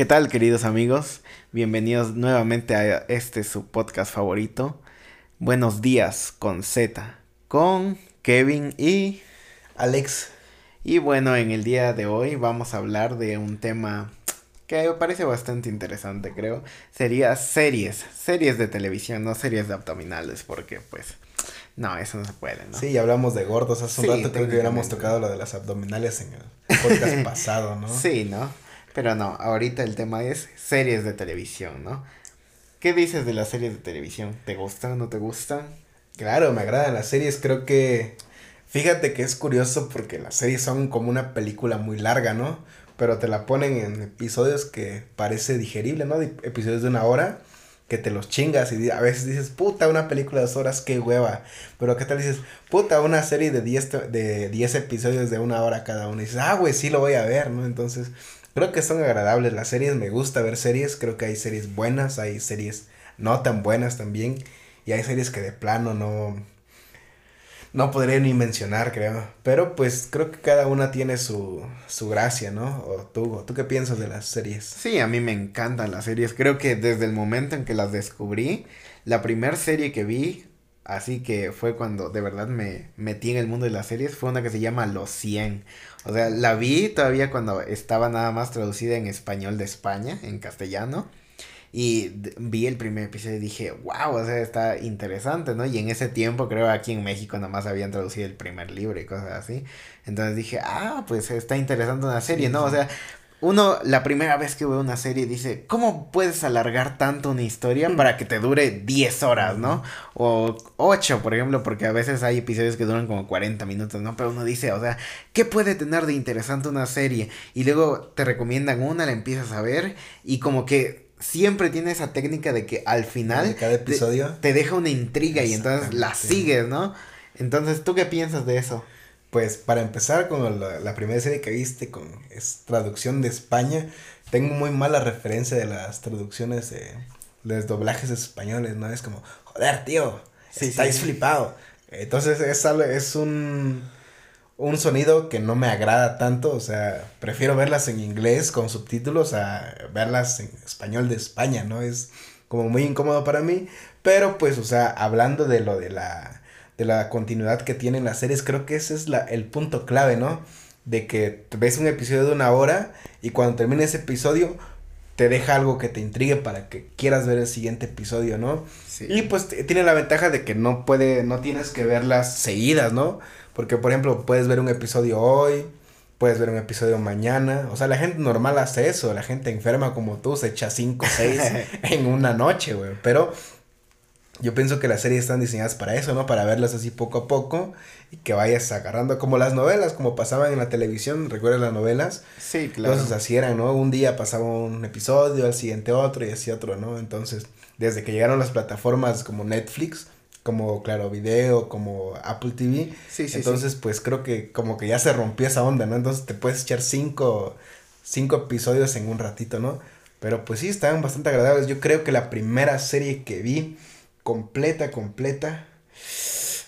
¿Qué tal, queridos amigos? Bienvenidos nuevamente a este su podcast favorito. Buenos días con Z, con Kevin y Alex. Y bueno, en el día de hoy vamos a hablar de un tema que me parece bastante interesante, creo. Sería series, series de televisión, no series de abdominales, porque pues no, eso no se puede, ¿no? Sí, hablamos de gordos. Hace un rato creo que hubiéramos tocado lo de las abdominales en el podcast pasado, ¿no? Sí, ¿no? Pero no, ahorita el tema es series de televisión, ¿no? ¿Qué dices de las series de televisión? ¿Te gustan o no te gustan? Claro, me agradan las series, creo que... Fíjate que es curioso porque las series son como una película muy larga, ¿no? Pero te la ponen en episodios que parece digerible, ¿no? episodios de una hora que te los chingas y a veces dices, puta, una película de dos horas, qué hueva. Pero ¿qué tal dices, puta, una serie de 10 de diez episodios de una hora cada uno? Y dices, ah, güey, sí lo voy a ver, ¿no? Entonces, creo que son agradables las series, me gusta ver series, creo que hay series buenas, hay series no tan buenas también, y hay series que de plano no, no podría ni mencionar, creo. Pero pues creo que cada una tiene su, su gracia, ¿no? O tú, ¿tú qué piensas de las series? Sí, a mí me encantan las series. Creo que desde el momento en que las descubrí, la primera serie que vi, así que fue cuando de verdad me metí en el mundo de las series, fue una que se llama Los 100. O sea, la vi todavía cuando estaba nada más traducida en español de España, en castellano. Y vi el primer episodio y dije, wow, o sea, está interesante, ¿no? Y en ese tiempo creo aquí en México nada más habían traducido el primer libro y cosas así. Entonces dije, ah, pues está interesante una serie, ¿no? O sea, uno la primera vez que ve una serie dice, ¿cómo puedes alargar tanto una historia mm. para que te dure 10 horas, ¿no? O 8, por ejemplo, porque a veces hay episodios que duran como 40 minutos, ¿no? Pero uno dice, o sea, ¿qué puede tener de interesante una serie? Y luego te recomiendan una, la empiezas a ver y como que siempre tiene esa técnica de que al final de cada episodio te, deja una intriga y entonces la sigues, ¿no? Entonces, ¿tú qué piensas de eso? Pues para empezar con la, primera serie que viste con es traducción de España, tengo muy mala referencia de las traducciones de, los doblajes españoles, ¿no? Es como, joder, tío, estáis flipado. Entonces es, es un, un sonido que no me agrada tanto, o sea, prefiero verlas en inglés con subtítulos a verlas en español de España, ¿no? Es como muy incómodo para mí, pero pues, o sea, hablando de lo de la de la continuidad que tienen las series, creo que ese es la, el punto clave, ¿no? De que ves un episodio de una hora y cuando termina ese episodio te deja algo que te intrigue para que quieras ver el siguiente episodio, ¿no? Sí. Y pues tiene la ventaja de que no puede, no tienes que verlas seguidas, ¿no? Porque, por ejemplo, puedes ver un episodio hoy, puedes ver un episodio mañana. O sea, la gente normal hace eso. La gente enferma como tú se echa cinco o seis en una noche, güey. Pero yo pienso que las series están diseñadas para eso, ¿no? Para verlas así poco a poco y que vayas agarrando como las novelas, como pasaban en la televisión, ¿recuerdas las novelas? Sí, claro. Entonces así eran, ¿no? Un día pasaba un episodio, al siguiente otro y así otro, ¿no? Entonces, desde que llegaron las plataformas como Netflix, como Claro Video, como Apple TV, sí, sí, entonces pues creo que como que ya se rompió esa onda, ¿no? Entonces te puedes echar cinco, cinco episodios en un ratito, ¿no? Pero pues sí, estaban bastante agradables. Yo creo que la primera serie que vi completa, completa.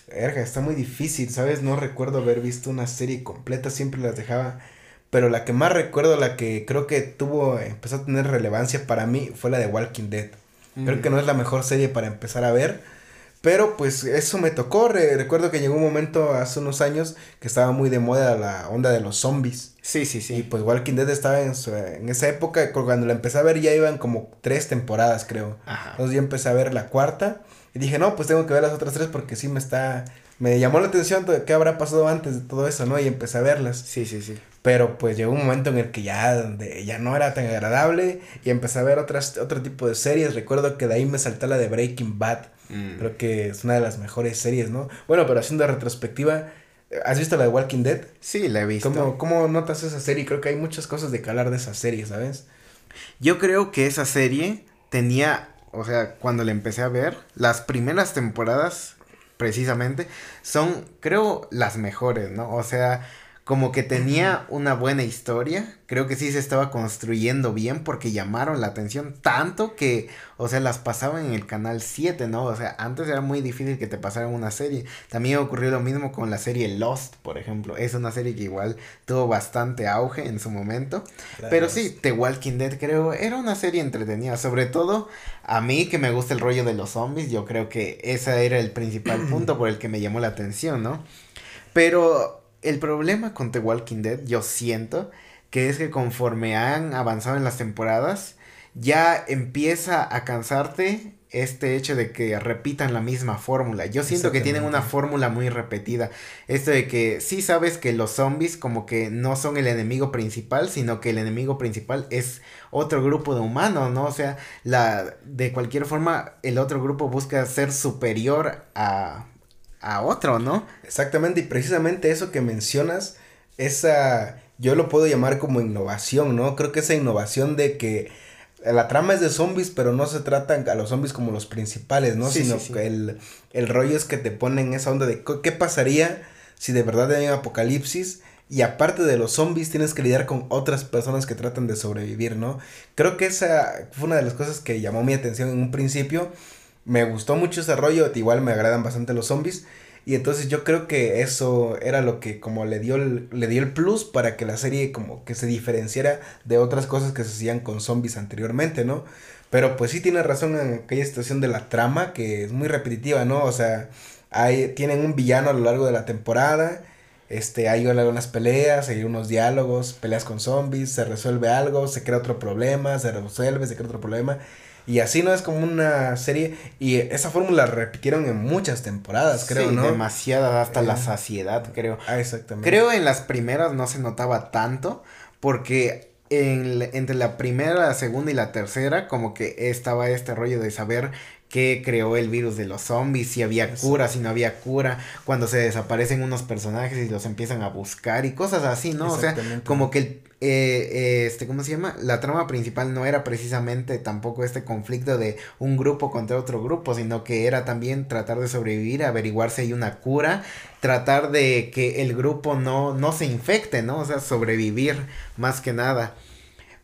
Verga, está muy difícil, ¿sabes? No recuerdo haber visto una serie completa, siempre las dejaba. Pero la que más recuerdo, la que creo que tuvo, empezó a tener relevancia para mí, fue la de Walking Dead. Creo que no es la mejor serie para empezar a ver. Pero pues eso me tocó. recuerdo que llegó un momento hace unos años que estaba muy de moda la onda de los zombies. Sí, sí, sí. Y pues Walking Dead estaba en, en esa época. Cuando la empecé a ver ya iban como tres temporadas, creo. Ajá. Entonces yo empecé a ver la cuarta. Y dije, no, pues tengo que ver las otras tres porque sí me está... Me llamó la atención de qué habrá pasado antes de todo eso, ¿no? Y empecé a verlas. Sí, sí, sí. Pero pues llegó un momento en el que ya, donde ya no era tan agradable y empecé a ver otras, otro tipo de series. Recuerdo que de ahí me saltó la de Breaking Bad. Mm. Creo que es una de las mejores series, ¿no? Bueno, pero haciendo retrospectiva, ¿has visto la de Walking Dead? Sí, la he visto. ¿Cómo, cómo notas esa serie? Creo que hay muchas cosas de calar de esa serie, ¿sabes? Yo creo que esa serie tenía o sea, cuando le empecé a ver, las primeras temporadas, precisamente, son, creo, las mejores, ¿no? O sea, como que tenía una buena historia, creo que sí se estaba construyendo bien porque llamaron la atención tanto que, o sea, las pasaban en el canal 7, ¿no? O sea, antes era muy difícil que te pasaran una serie. También ocurrió lo mismo con la serie Lost, por ejemplo. Es una serie que igual tuvo bastante auge en su momento. Pero sí, The Walking Dead creo era una serie entretenida, sobre todo a mí que me gusta el rollo de los zombies, yo creo que ese era el principal punto por el que me llamó la atención, ¿no? Pero el problema con The Walking Dead, yo siento, que es que conforme han avanzado en las temporadas, ya empieza a cansarte este hecho de que repitan la misma fórmula. Yo siento que tienen una fórmula muy repetida. Esto de que sí sabes que los zombies como que no son el enemigo principal, sino que el enemigo principal es otro grupo de humanos, ¿no? O sea, la de cualquier forma el otro grupo busca ser superior a a otro, ¿no? Exactamente, y precisamente eso que mencionas, esa, yo lo puedo llamar como innovación, ¿no? Creo que esa innovación de que la trama es de zombies, pero no se tratan a los zombies como los principales, ¿no? Sino que el, el rollo es que te ponen esa onda de qué pasaría si de verdad hay un apocalipsis y aparte de los zombies tienes que lidiar con otras personas que tratan de sobrevivir, ¿no? Creo que esa fue una de las cosas que llamó mi atención en un principio me gustó mucho ese rollo, igual me agradan bastante los zombies. Y entonces yo creo que eso era lo que como le dio el, le dio el plus para que la serie como que se diferenciara de otras cosas que se hacían con zombies anteriormente, ¿no? Pero pues sí tiene razón en aquella situación de la trama que es muy repetitiva, ¿no? O sea, hay, tienen un villano a lo largo de la temporada, este, hay algunas peleas, hay unos diálogos, peleas con zombies, se resuelve algo, se crea otro problema, se resuelve, se crea otro problema. Y así no es como una serie. Y esa fórmula repitieron en muchas temporadas, creo, sí, ¿no? Demasiadas, hasta la saciedad, creo. Ah, exactamente. Creo en las primeras no se notaba tanto. Porque en, entre la primera, la segunda y la tercera, como que estaba este rollo de saber qué creó el virus de los zombies, si había cura, si no había cura, cuando se desaparecen unos personajes y los empiezan a buscar y cosas así, ¿no? O sea, como que el, eh, este, ¿cómo se llama? La trama principal no era precisamente tampoco este conflicto de un grupo contra otro grupo, sino que era también tratar de sobrevivir, averiguar si hay una cura, tratar de que el grupo no, no se infecte, ¿no? O sea, sobrevivir más que nada.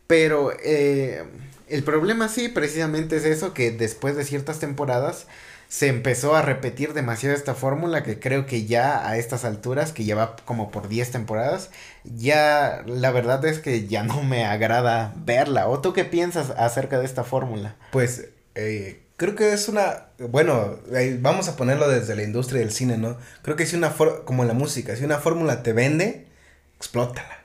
Pero, eh, el problema sí, precisamente es eso, que después de ciertas temporadas se empezó a repetir demasiado esta fórmula que creo que ya a estas alturas, que lleva como por 10 temporadas, ya la verdad es que ya no me agrada verla. ¿O tú qué piensas acerca de esta fórmula? Pues eh, creo que es una, bueno, vamos a ponerlo desde la industria del cine, ¿no? Creo que si una, como en la música, si una fórmula te vende, explótala.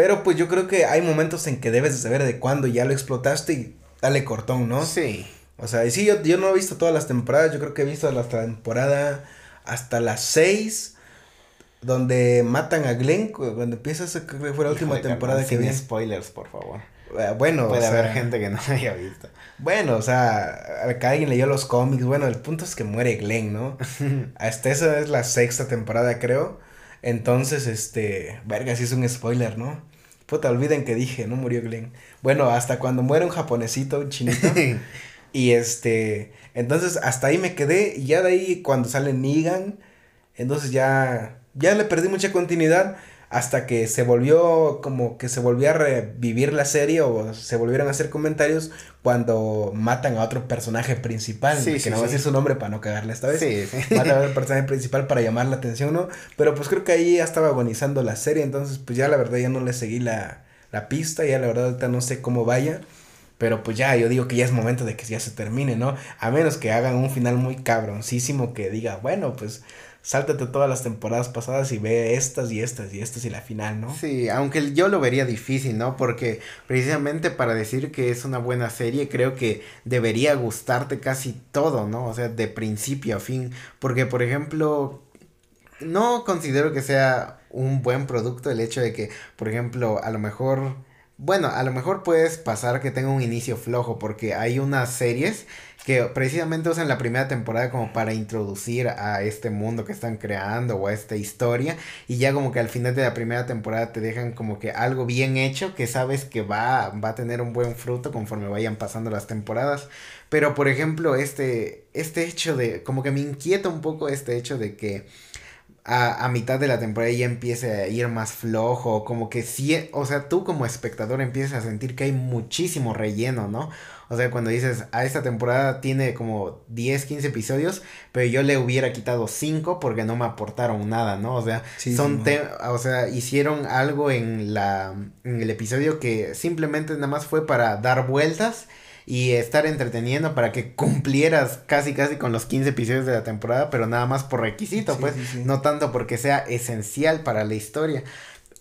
Pero pues yo creo que hay momentos en que debes de saber de cuándo ya lo explotaste y dale cortón, ¿no? Sí. O sea, y sí, yo, yo no he visto todas las temporadas, yo creo que he visto la temporada hasta las seis, donde matan a Glenn, cuando empieza esa creo que fue la última temporada que vi. spoilers, por favor. Eh, bueno, puede haber gente que no haya visto. Bueno, o sea, que alguien leyó los cómics, bueno, el punto es que muere Glenn, ¿no? Hasta esa es la sexta temporada, creo. Entonces, este, verga, si es un spoiler, ¿no? Puta, olviden que dije, no murió Glenn. Bueno, hasta cuando muere un japonesito, un chinito. y este, entonces hasta ahí me quedé y ya de ahí cuando sale Negan, entonces ya, ya le perdí mucha continuidad hasta que se volvió como que se volvió a revivir la serie o se volvieron a hacer comentarios cuando matan a otro personaje principal, que no voy a decir su nombre para no cagarle esta vez. Sí, Matan a otro personaje principal para llamar la atención, ¿no? Pero pues creo que ahí ya estaba agonizando la serie, entonces pues ya la verdad ya no le seguí la, la pista, ya la verdad ahorita no sé cómo vaya. Pero pues ya, yo digo que ya es momento de que ya se termine, ¿no? A menos que hagan un final muy cabroncísimo que diga, bueno, pues sáltate todas las temporadas pasadas y ve estas y estas y estas y la final, ¿no? Sí, aunque yo lo vería difícil, ¿no? Porque precisamente para decir que es una buena serie, creo que debería gustarte casi todo, ¿no? O sea, de principio a fin. Porque, por ejemplo, no considero que sea un buen producto el hecho de que, por ejemplo, a lo mejor... Bueno, a lo mejor puedes pasar que tenga un inicio flojo porque hay unas series que precisamente usan la primera temporada como para introducir a este mundo que están creando o a esta historia y ya como que al final de la primera temporada te dejan como que algo bien hecho que sabes que va, va a tener un buen fruto conforme vayan pasando las temporadas. Pero por ejemplo, este, este hecho de, como que me inquieta un poco este hecho de que a, a, mitad de la temporada ya empiece a ir más flojo, como que sí, o sea, tú como espectador empiezas a sentir que hay muchísimo relleno, ¿no? O sea, cuando dices, a esta temporada tiene como 10, 15 episodios, pero yo le hubiera quitado 5 porque no me aportaron nada, ¿no? O sea, son o sea, hicieron algo en la en el episodio que simplemente nada más fue para dar vueltas y estar entreteniendo para que cumplieras casi casi con los 15 episodios de la temporada, pero nada más por requisito, pues, no tanto porque sea esencial para la historia.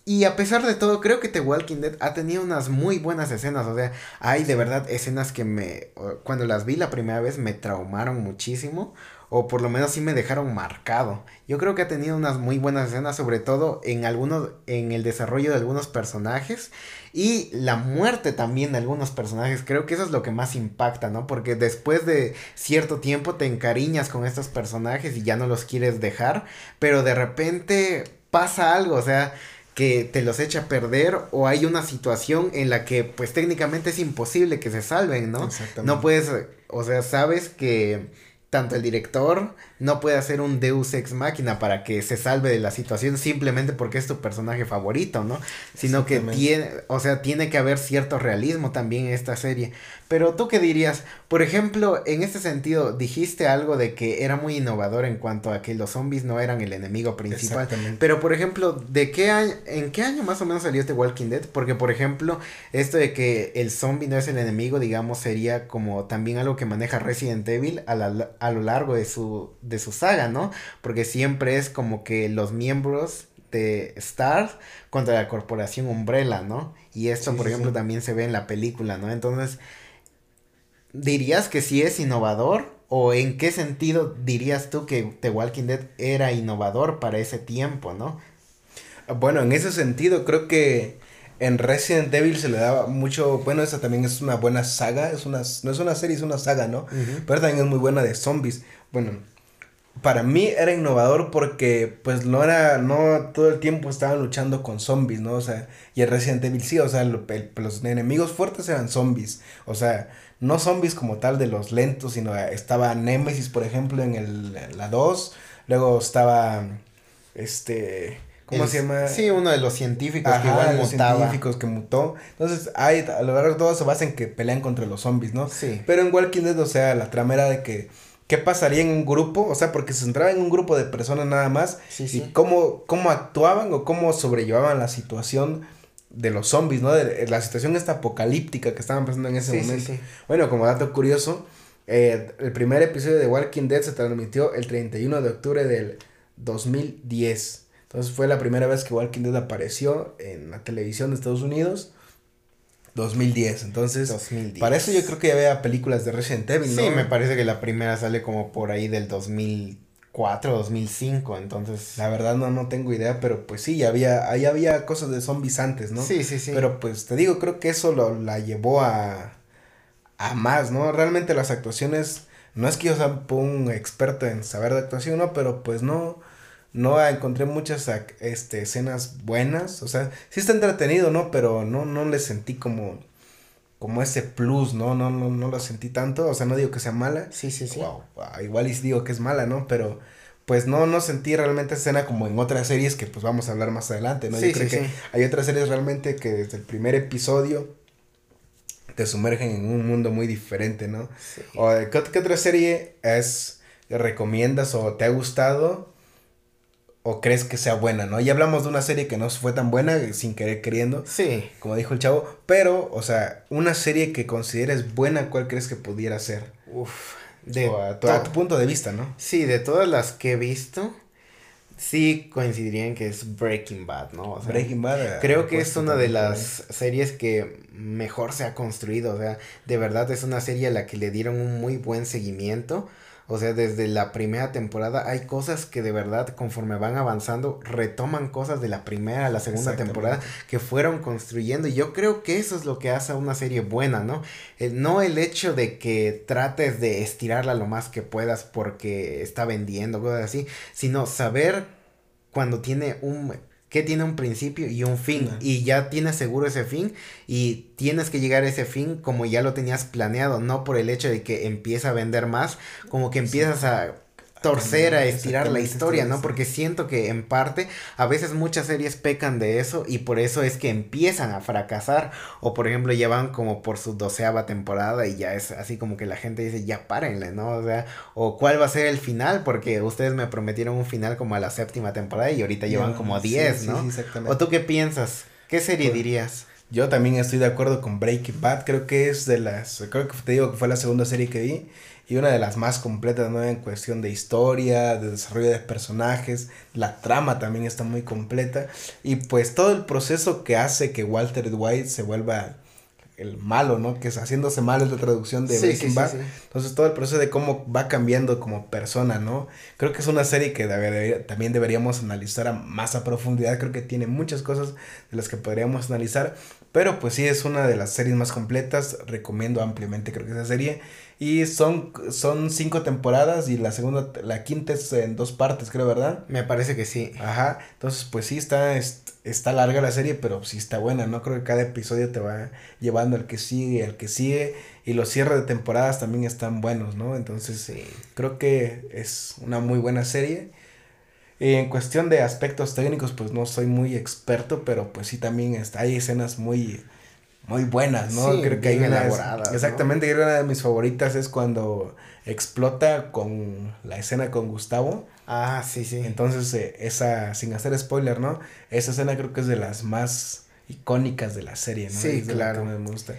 Y a pesar de todo, creo que The Walking Dead ha tenido unas muy buenas escenas. O sea, hay de verdad escenas que me. Cuando las vi la primera vez me traumaron muchísimo. O por lo menos sí me dejaron marcado. Yo creo que ha tenido unas muy buenas escenas, sobre todo en algunos. en el desarrollo de algunos personajes. Y la muerte también de algunos personajes. Creo que eso es lo que más impacta, ¿no? Porque después de cierto tiempo te encariñas con estos personajes y ya no los quieres dejar. Pero de repente pasa algo. O sea que te los echa a perder o hay una situación en la que pues técnicamente es imposible que se salven, ¿no? Exactamente. No puedes, o sea, sabes que tanto el director no puede hacer un Deus ex máquina para que se salve de la situación simplemente porque es tu personaje favorito, ¿no? Sino que tiene, o sea, tiene que haber cierto realismo también en esta serie. Pero tú qué dirías, por ejemplo, en este sentido, dijiste algo de que era muy innovador en cuanto a que los zombies no eran el enemigo principal. Pero por ejemplo, ¿de qué año, en qué año más o menos salió este Walking Dead? Porque por ejemplo, esto de que el zombie no es el enemigo, digamos, sería como también algo que maneja Resident Evil a, la, a lo largo de su, de su saga, ¿no? Porque siempre es como que los miembros de Stars contra la corporación Umbrella, ¿no? Y esto, por ejemplo, también se ve en la película, ¿no? Entonces, ¿Dirías que sí es innovador? ¿O en qué sentido dirías tú que The Walking Dead era innovador para ese tiempo, no? Bueno, en ese sentido creo que en Resident Evil se le daba mucho, bueno, esa también es una buena saga, es una, no es una serie, es una saga, ¿no? Pero también es muy buena de zombies. Bueno, para mí era innovador porque pues no era, no todo el tiempo estaban luchando con zombies, ¿no? O sea, y en Resident Evil sí, o sea, los enemigos fuertes eran zombies, o sea, no zombies como tal de los lentos, sino estaba Nemesis, por ejemplo, en el, la 2. Luego estaba, este, ¿cómo se llama? Sí, uno de los científicos que igual los científicos que mutó. Entonces, hay, a lo largo de todo se basa en que pelean contra los zombies, ¿no? Sí. Pero en Walking Dead, o sea, la trama era de que, ¿qué pasaría en un grupo? O sea, porque se centraba en un grupo de personas nada más. Sí, sí. Y cómo, cómo actuaban o cómo sobrellevaban la situación de los zombies, ¿no? De, la situación esta apocalíptica que estaban pasando en ese momento. Bueno, como dato curioso, eh, el primer episodio de Walking Dead se transmitió el 31 de octubre del 2010. Entonces fue la primera vez que Walking Dead apareció en la televisión de Estados Unidos. 2010, entonces 2010. para eso yo creo que ya había películas de Resident Evil, ¿no? Sí, me parece que la primera sale como por ahí del 2000 2004, 2005, entonces... La verdad no, no tengo idea, pero pues sí, había, ahí había cosas de zombies antes, ¿no? Sí, sí, sí. Pero pues te digo, creo que eso lo, la llevó a, a más, ¿no? Realmente las actuaciones, no es que yo sea un experto en saber de actuación, ¿no? Pero pues no, no encontré muchas este, escenas buenas, o sea, sí está entretenido, ¿no? Pero no, no le sentí como como ese plus, ¿no? No, no, no lo sentí tanto, o sea, no digo que sea mala. Sí, sí, sí. Wow, igual y digo que es mala, ¿no? Pero pues no, no sentí realmente escena como en otras series que pues vamos a habber más adelante, ¿no? Sí, Yo creo que hay otras series realmente que desde el primer episodio te sumergen en un mundo muy diferente, ¿no? O ¿qué, ¿qué, otra serie es recomiendas o te ha gustado o crees que sea buena, ¿no? Ya hablamos de una serie que no fue tan buena, sin querer queriendo. Sí. Como dijo el chavo. Pero, o sea, una serie que consideres buena, ¿cuál crees que pudiera ser? Uf. De a, tu, punto de vista, ¿no? Sí, de todas las que he visto, sí coincidirían que es Breaking Bad, ¿no? O sea, Breaking Bad. Eh, creo que es una de las series que mejor se ha construido. O sea, de verdad es una serie a la que le dieron un muy buen seguimiento. O sea, desde la primera temporada hay cosas que de verdad conforme van avanzando retoman cosas de la primera a la segunda temporada que fueron construyendo y yo creo que eso es lo que hace a una serie buena, ¿no? no el hecho de que trates de estirarla lo más que puedas porque está vendiendo, cosas así, sino saber cuando tiene un que tiene un principio y un fin y ya tienes seguro ese fin y tienes que llegar a ese fin como ya lo tenías planeado, no por el hecho de que empieza a vender más, como que empiezas a torcer, a estirar la historia, ¿no? Porque siento que en parte a veces muchas series pecan de eso y por eso es que empiezan a fracasar o por ejemplo llevan como por su doceava temporada y ya es así como que la gente dice ya párenle, ¿no? O sea, o cuál va a ser el final porque ustedes me prometieron un final como a la séptima temporada y ahorita llevan como diez, ¿no? ¿O tú qué piensas? ¿Qué serie pues, dirías? Yo también estoy de acuerdo con Breaking Bad, creo que es de las, creo que te digo que fue la segunda serie que vi y una de las más completas, ¿no? En cuestión de historia, de desarrollo de personajes, la trama también está muy completa y pues todo el proceso que hace que Walter White se vuelva el malo, ¿no? Que es haciéndose malo es la traducción de Breaking Bad. Entonces todo el proceso de cómo va cambiando como persona, ¿no? Creo que es una serie que también deberíamos analizar a más a profundidad. Creo que tiene muchas cosas de las que podríamos analizar. Pero pues sí es una de las series más completas. Recomiendo ampliamente creo que esa serie. Y son, son cinco temporadas y la segunda, la quinta es en dos partes, creo, ¿verdad? Me parece que sí. Ajá. Entonces, pues sí, está, está larga la serie, pero sí está buena, ¿no? Creo que cada episodio te va llevando al que sigue, al que sigue. Y los cierres de temporadas también están buenos, ¿no? Entonces, sí. creo que es una muy buena serie. En cuestión de aspectos técnicos, pues no soy muy experto, pero pues sí también está, hay escenas muy muy buenas, ¿no? Sí, creo que hay una exactamente, que una de mis favoritas es cuando explota con la escena con Gustavo. Ah, sí, sí. Entonces, eh, esa, sin hacer spoiler, ¿no? Esa escena creo que es de las más icónicas de la serie, ¿no? Sí, claro. me gusta.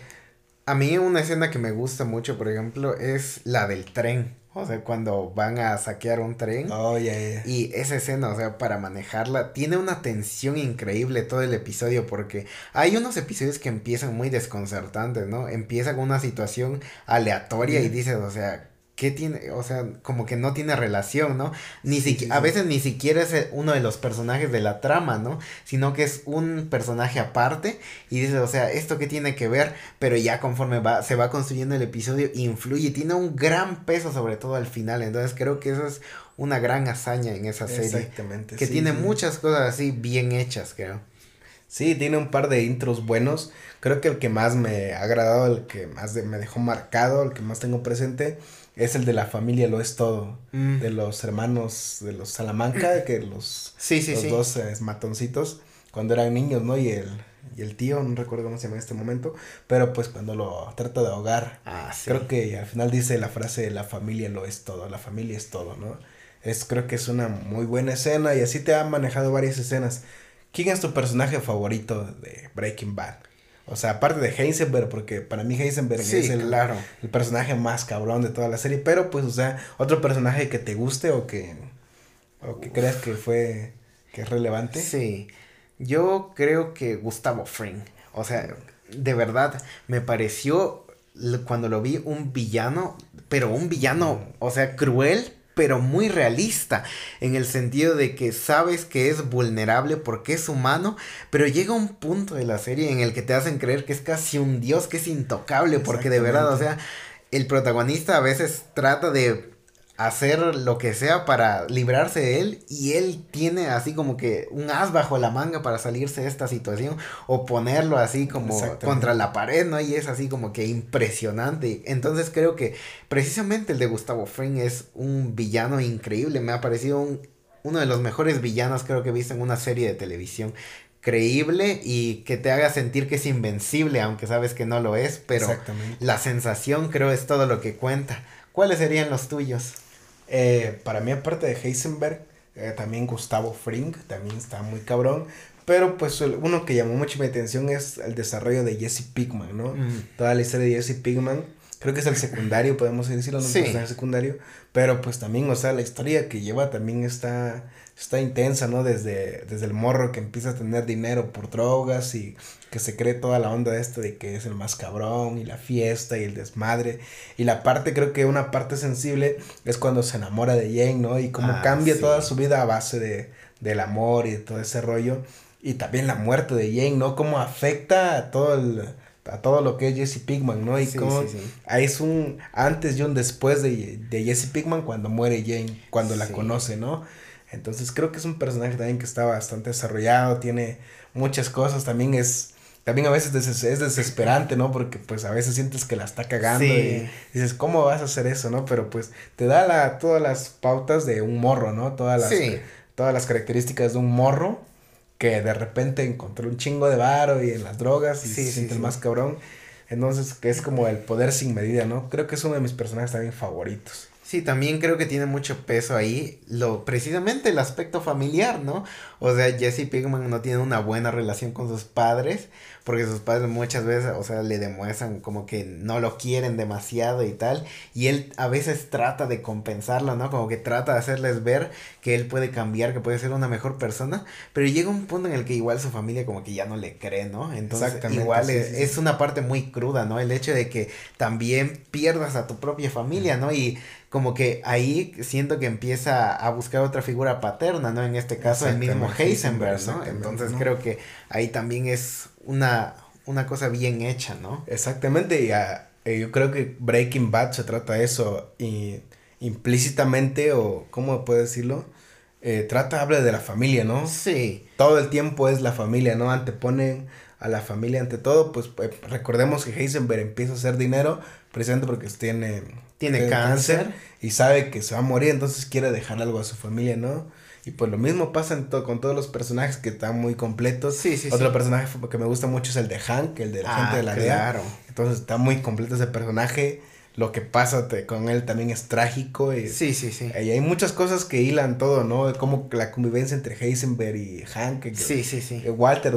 A mí una escena que me gusta mucho, por ejemplo, es la del tren. O sea, cuando van a saquear un tren. Oh, ya, ya. Y esa escena, o sea, para manejarla, tiene una tensión increíble todo el episodio porque hay unos episodios que empiezan muy desconcertantes, ¿no? Empieza con una situación aleatoria y dices, o sea, ¿qué tiene? O sea, como que no tiene relación, ¿no? Ni siquiera, a veces ni siquiera es uno de los personajes de la trama, ¿no? Sino que es un personaje aparte y dices, o sea, ¿esto qué tiene que ver? Pero ya conforme va, se va construyendo el episodio, influye, tiene un gran peso sobre todo al final, entonces creo que eso es una gran hazaña en esa serie. Exactamente. Que tiene muchas cosas así bien hechas, creo. Sí, tiene un par de intros buenos. Creo que el que más me ha agradado, el que más me dejó marcado, el que más tengo presente, es el de la familia Lo es todo. Mm. De los hermanos de los Salamanca, que los, sí, sí, los dos eh, matoncitos, cuando eran niños, ¿no? Y el, y el tío, no recuerdo cómo se llama en este momento, pero pues cuando lo trata de ahogar, ah, creo que al final dice la frase la familia lo es todo, la familia es todo, ¿no? Es, creo que es una muy buena escena y así te han manejado varias escenas. ¿Quién es tu personaje favorito de Breaking Bad? O sea, aparte de Heisenberg, porque para mí Heisenberg es el, claro. el personaje más cabrón de toda la serie, pero pues, o sea, otro personaje que te guste o que, o que creas que fue, que es relevante. Sí, yo creo que Gustavo Fring, o sea, de verdad, me pareció cuando lo vi un villano, pero un villano, o sea, cruel, pero muy realista, en el sentido de que sabes que es vulnerable porque es humano, pero llega un punto de la serie en el que te hacen creer que es casi un dios, que es intocable, porque de verdad, o sea, el protagonista a veces trata de hacer lo que sea para librarse de él y él tiene así como que un as bajo la manga para salirse de esta situación o ponerlo así como contra la pared, ¿no? Y es así como que impresionante. Entonces creo que precisamente el de Gustavo Fring es un villano increíble, me ha parecido uno de los mejores villanos creo que he visto en una serie de televisión creíble y que te haga sentir que es invencible, aunque sabes que no lo es, pero la sensación creo es todo lo que cuenta. ¿Cuáles serían los tuyos? Eh, para mí, aparte de Heisenberg, eh, también Gustavo Fring, también está muy cabrón. Pero pues uno que llamó mucho mi atención es el desarrollo de Jesse Pigman, ¿no? Toda la historia de Jesse Pigman. Creo que es el secundario, podemos decirlo, no sí. el secundario. Pero pues también, o sea, la historia que lleva también está está intensa, ¿no? Desde, desde el morro que empieza a tener dinero por drogas y que se cree toda la onda de esto de que es el más cabrón y la fiesta y el desmadre. Y la parte, creo que una parte sensible es cuando se enamora de Jane, ¿no? Y cómo ah, cambia toda su vida a base de, del amor y de todo ese rollo. Y también la muerte de Jane, ¿no? Cómo afecta a todo el a todo lo que es Jesse Pigman, ¿no? Y sí, como ahí es un antes y un después de, de Jesse Pigman cuando muere Jane, cuando la conoce, ¿no? Entonces creo que es un personaje también que está bastante desarrollado, tiene muchas cosas, también es también a veces es desesperante, ¿no? Porque pues a veces sientes que la está cagando y dices, ¿cómo vas a hacer eso, no? Pero pues te da la, todas las pautas de un morro, ¿no? Todas las, todas las características de un morro que de repente encontró un chingo de varo y en las drogas y se siente el más cabrón. Entonces, que es como el poder sin medida, ¿no? Creo que es uno de mis personajes también favoritos. Sí, también creo que tiene mucho peso ahí, lo, precisamente el aspecto familiar, ¿no? O sea, Jesse Pigman no tiene una buena relación con sus padres, porque sus padres muchas veces, o sea, le demuestran como que no lo quieren demasiado y tal, y él a veces trata de compensarlo, ¿no? Como que trata de hacerles ver que él puede cambiar, que puede ser una mejor persona, pero llega un punto en el que igual su familia como que ya no le cree, ¿no? Entonces, igual es, es, una parte muy cruda, ¿no? El hecho de que también pierdas a tu propia familia, ¿no? Y como que ahí siento que empieza a buscar otra figura paterna, ¿no? En este caso el mismo Heisenberg, ¿no? Entonces creo que ahí también es una, una cosa bien hecha, ¿no? Exactamente, y ah, eh, yo creo que Breaking Bad se trata de eso y implícitamente o cómo puedo decirlo, eh, trata, habla de la familia, ¿no? Sí. Todo el tiempo es la familia, ¿no? Anteponen a la familia ante todo, pues eh, recordemos que Heisenberg empieza a hacer dinero precisamente porque tiene, tiene, cáncer, y sabe que se va a morir, entonces quiere dejar algo a su familia, ¿no? Y pues lo mismo pasa en con todos los personajes que están muy completos. Sí, sí, Otro personaje que me gusta mucho es el de Hank, el de la gente de la DEA. Claro. Entonces está muy completo ese personaje lo que pasa con él también es trágico. Y, sí, sí, sí. Y hay muchas cosas que hilan todo, ¿no? Como la convivencia entre Heisenberg y Hank. sí, sí, sí. Walter,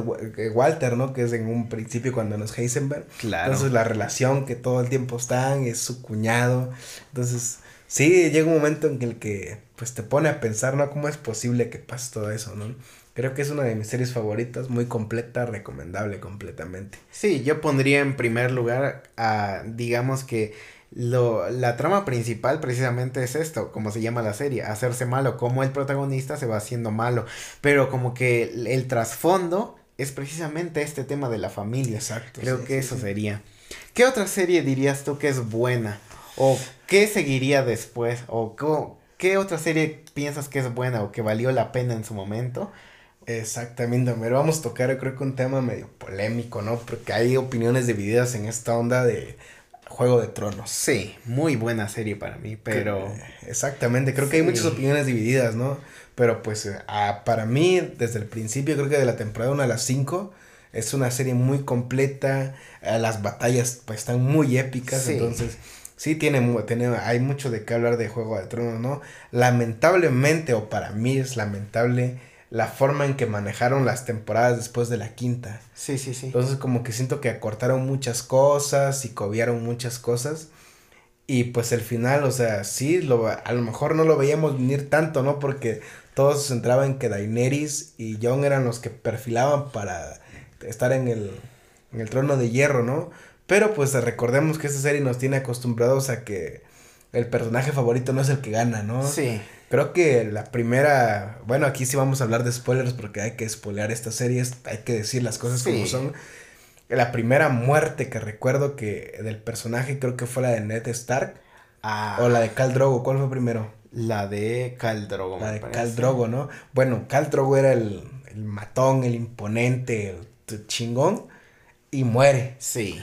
Walter, ¿no? Que es en un principio cuando no es Heisenberg. Claro. Entonces la relación que todo el tiempo están, es su cuñado. Entonces, sí, llega un momento en el que pues te pone a pensar, ¿no? ¿Cómo es posible que pase todo eso, ¿no? Creo que es una de mis series favoritas, muy completa, recomendable completamente. Sí, yo pondría en primer lugar a, digamos que lo, la trama principal precisamente es esto, como se llama la serie, hacerse malo, como el protagonista se va haciendo malo, pero como que el, trasfondo es precisamente este tema de la familia. Exacto. Creo que eso sería. ¿Qué otra serie dirías tú que es buena? ¿O qué seguiría después? ¿O qué otra serie piensas que es buena o que valió la pena en su momento? Exactamente, pero vamos a tocar creo que un tema medio polémico, ¿no? Porque hay opiniones divididas en esta onda de Juego de Tronos. Sí, muy buena serie para mí, pero... exactamente, creo que hay muchas opiniones divididas, ¿no? Pero pues para mí, desde el principio, creo que de la temporada 1 a las 5, es una serie muy completa, las batallas pues están muy épicas, entonces sí tiene, tiene, hay mucho de qué hablar de Juego de Tronos, ¿no? Lamentablemente, o para mí es lamentable, la forma en que manejaron las temporadas después de la quinta. Sí, sí, sí. Entonces como que siento que acortaron muchas cosas y cobiaron muchas cosas. Y pues el final, o sea, sí, lo, a lo mejor no lo veíamos venir tanto, ¿no? Porque todos se centraban en que Daenerys y Jon eran los que perfilaban para estar en el, en el trono de hierro, ¿no? Pero pues recordemos que esta serie nos tiene acostumbrados a que el personaje favorito no es el que gana, ¿no? Sí. Creo que la primera, bueno, aquí sí vamos a hablar de spoilers porque hay que spoilear estas series, hay que decir las cosas como son. La primera muerte que recuerdo que del personaje creo que fue la de Ned Stark ah. o la de Cal Drogo, ¿cuál fue primero? La de Cal Drogo. La de Cal Drogo, ¿no? Bueno, Cal Drogo era el, el matón, el imponente, el chingón y muere. Sí.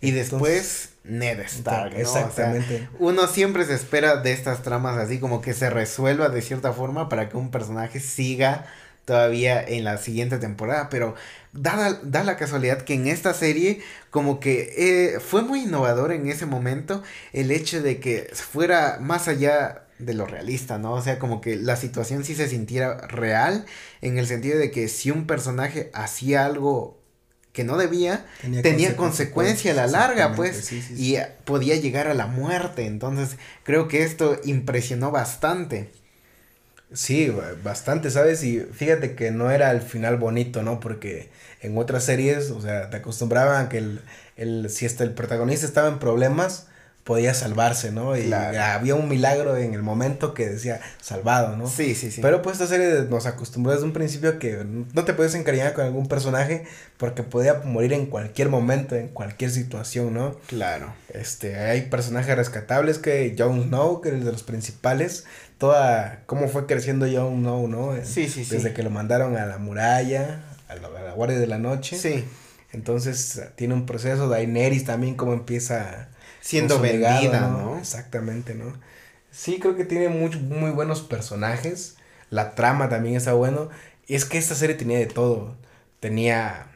Y después Ned Stark, ¿no? Exactamente. uno siempre se espera de estas tramas así como que se resuelva de cierta forma para que un personaje siga todavía en la siguiente temporada, pero da, da la casualidad que en esta serie como que eh, fue muy innovador en ese momento el hecho de que fuera más allá de lo realista, ¿no? O sea, como que la situación sí se sintiera real en el sentido de que si un personaje hacía algo que no debía, tenía, consecuencia a la larga, pues, y podía llegar a la muerte. Entonces, creo que esto impresionó bastante. Sí, bastante, ¿sabes? Y fíjate que no era el final bonito, ¿no? Porque en otras series, o sea, te acostumbraban a que el, el, si este, el protagonista estaba en problemas, podía salvarse, ¿no? Y había un milagro en el momento que decía salvado, ¿no? Sí, sí, sí. Pero pues esta serie nos acostumbró desde un principio que no te puedes encariñar con algún personaje porque podía morir en cualquier momento, en cualquier situación, ¿no? Claro. Este, hay personajes rescatables que Jon Snow, que es de los principales, toda cómo fue creciendo Jon Snow, ¿no? Sí, sí, sí. Desde que lo mandaron a la muralla, a la, a la guardia de la noche. Sí Entonces tiene un proceso, Daenerys también como empieza siendo vendida, ¿no? Exactamente, ¿no? Sí, creo que tiene muy, muy buenos personajes. La trama también está bueno. Y es que esta serie tenía de todo. Tenía,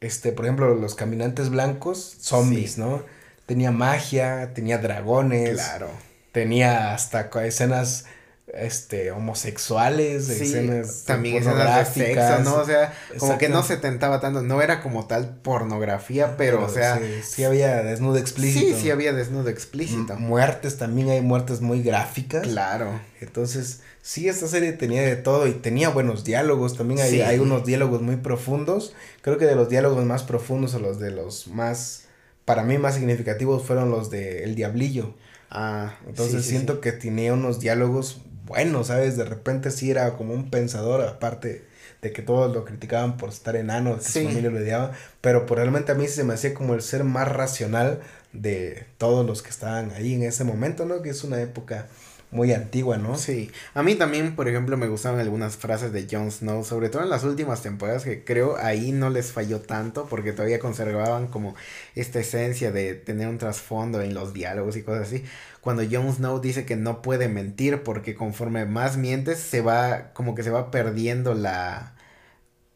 este, por ejemplo, los caminantes blancos, zombies, ¿no? Tenía magia, tenía dragones. Claro. Tenía hasta escenas este homosexuales, escenas también escenas de sexo, ¿no? O sea, como que no se tentaba tanto, no era como tal pornografía, pero, o sea, sí, había desnudo explícito. Sí, sí había desnudo explícito. muertes también hay muertes muy gráficas. Claro. Entonces, sí esta serie tenía de todo y tenía buenos diálogos, también hay, hay unos diálogos muy profundos. Creo que de los diálogos más profundos o los de los más para mí más significativos fueron los de El Diablillo. Ah, entonces siento que tenía unos diálogos bueno, ¿sabes? De repente sí era como un pensador, aparte de que todos lo criticaban por estar enano, que su familia lo odiaba, pero por realmente a mí se me hacía como el ser más racional de todos los que estaban ahí en ese momento, ¿no? Que es una época muy antigua, ¿no? Sí. A mí también, por ejemplo, me gustaban algunas frases de Jon Snow, sobre todo en las últimas temporadas, que creo ahí no les falló tanto, porque todavía conservaban como esta esencia de tener un trasfondo en los diálogos y cosas así. Cuando Jon Snow dice que no puede mentir, porque conforme más mientes, se va, como que se va perdiendo la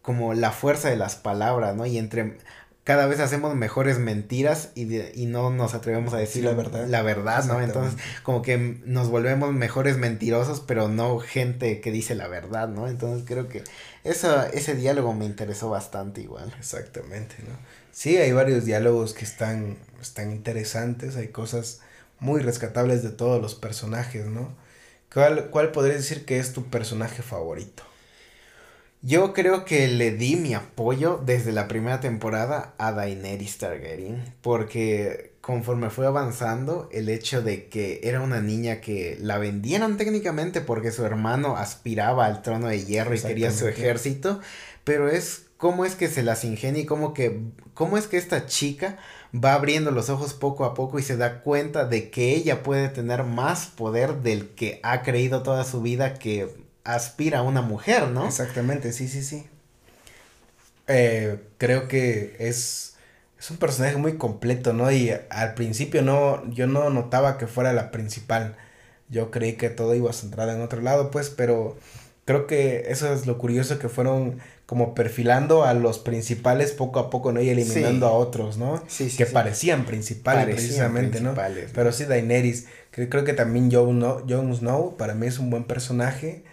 como la fuerza de las palabras, ¿no? Y entre cada vez hacemos mejores mentiras y, y no nos atrevemos a decir la verdad. La verdad, ¿no? Entonces, como que nos volvemos mejores mentirosos, pero no gente que dice la verdad, ¿no? Entonces, creo que eso, ese diálogo me interesó bastante igual. Exactamente, ¿no? Sí, hay varios diálogos que están, están interesantes, hay cosas muy rescatables de todos los personajes, ¿no? ¿Cuál, cuál podrías decir que es tu personaje favorito? Yo creo que le di mi apoyo desde la primera temporada a Daenerys Targaryen, porque conforme fue avanzando, el hecho de que era una niña que la vendieron técnicamente porque su hermano aspiraba al trono de hierro y quería su ejército, pero es cómo es que se las ingenia y cómo que cómo es que esta chica va abriendo los ojos poco a poco y se da cuenta de que ella puede tener más poder del que ha creído toda su vida que aspira a una mujer, ¿no? Exactamente, sí, sí, sí. Eh, creo que es, es un personaje muy completo, ¿no? Y al principio no, yo no notaba que fuera la principal. Yo creí que todo iba centrado en otro lado, pues, pero creo que eso es lo curioso que fueron como perfilando a los principales poco a poco, ¿no? Y eliminando a otros, ¿no? Sí, sí, que parecían principales precisamente, ¿no? Pero sí, Daenerys. Creo, creo que también Jon, Jon Snow para mí es un buen personaje.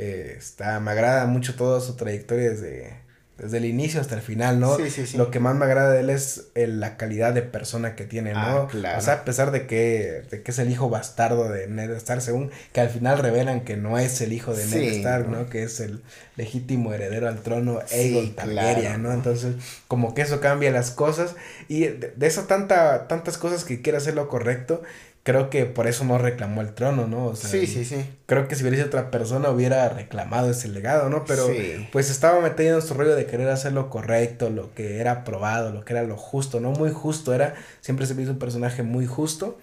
Eh, está, me agrada mucho toda su trayectoria desde, desde el inicio hasta el final, ¿no? Sí, sí, sí. Lo que más me agrada de él es la calidad de persona que tiene, ¿no? Ah, claro. O sea, a pesar de que, de que es el hijo bastardo de Ned Stark, según que al final revelan que no es el hijo de Ned Stark, ¿no? Que es el legítimo heredero al trono Aegon Targaryen, ¿no? Entonces, como que eso cambia las cosas y de, de eso tanta, tantas cosas que quiere hacer lo correcto creo que por eso no reclamó el trono, ¿no? O sea, sí, sí, sí. Creo que si hubiera sido otra persona hubiera reclamado ese legado, ¿no? Pero pues estaba metido en su rollo de querer hacer lo correcto, lo que era aprobado, lo que era lo justo, ¿no? Muy justo era, siempre se me hizo un personaje muy justo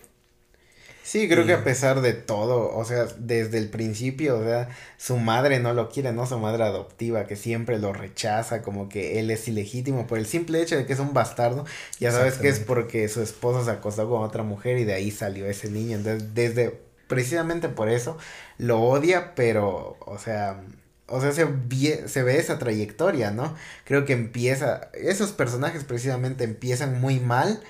Sí, creo que a pesar de todo, o sea, desde el principio, o sea, su madre no lo quiere, ¿no? Su madre adoptiva, que siempre lo rechaza, como que él es ilegítimo por el simple hecho de que es un bastardo. Ya sabes que es porque su esposa se acostó con otra mujer y de ahí salió ese niño. Entonces, desde, precisamente por eso, lo odia, pero, o sea, o sea, se, se ve esa trayectoria, ¿no? Creo que empieza, esos personajes precisamente empiezan muy mal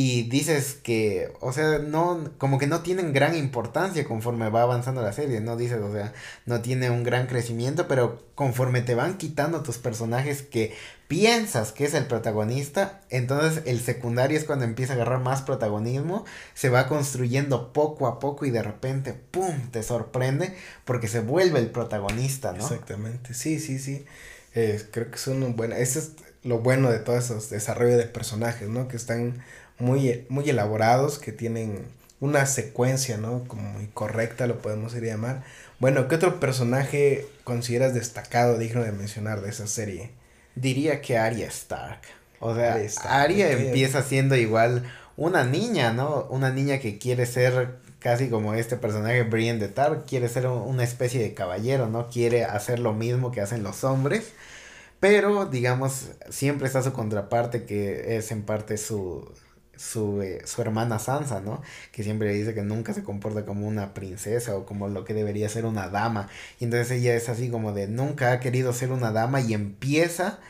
y dices que, o sea, no, como que no tienen gran importancia conforme va avanzando la serie, ¿no? Dices, o sea, no tiene un gran crecimiento, pero conforme te van quitando tus personajes que piensas que es el protagonista, entonces el secundario es cuando empieza a agarrar más protagonismo, se va construyendo poco a poco y de repente, ¡pum!, te sorprende porque se vuelve el protagonista, ¿no? Exactamente, sí, sí, sí. Eh, creo que son buenas, ese es lo bueno de todos esos desarrollos de personajes, ¿no? Que están muy, muy elaborados, que tienen una secuencia, ¿no? Como muy correcta, lo podemos ir a llamar. Bueno, ¿qué otro personaje consideras destacado, digno de mencionar de esa serie? Diría que Arya Stark. O sea, Arya empieza siendo igual una niña, ¿no? Una niña que quiere ser casi como este personaje Brienne de Tarth, quiere ser una especie de caballero, ¿no? Quiere hacer lo mismo que hacen los hombres Pero, digamos, siempre está su contraparte que es en parte su, su, eh, su hermana Sansa, ¿no? Que siempre le dice que nunca se comporta como una princesa o como lo que debería ser una dama. Y entonces ella es así como de nunca ha querido ser una dama y empieza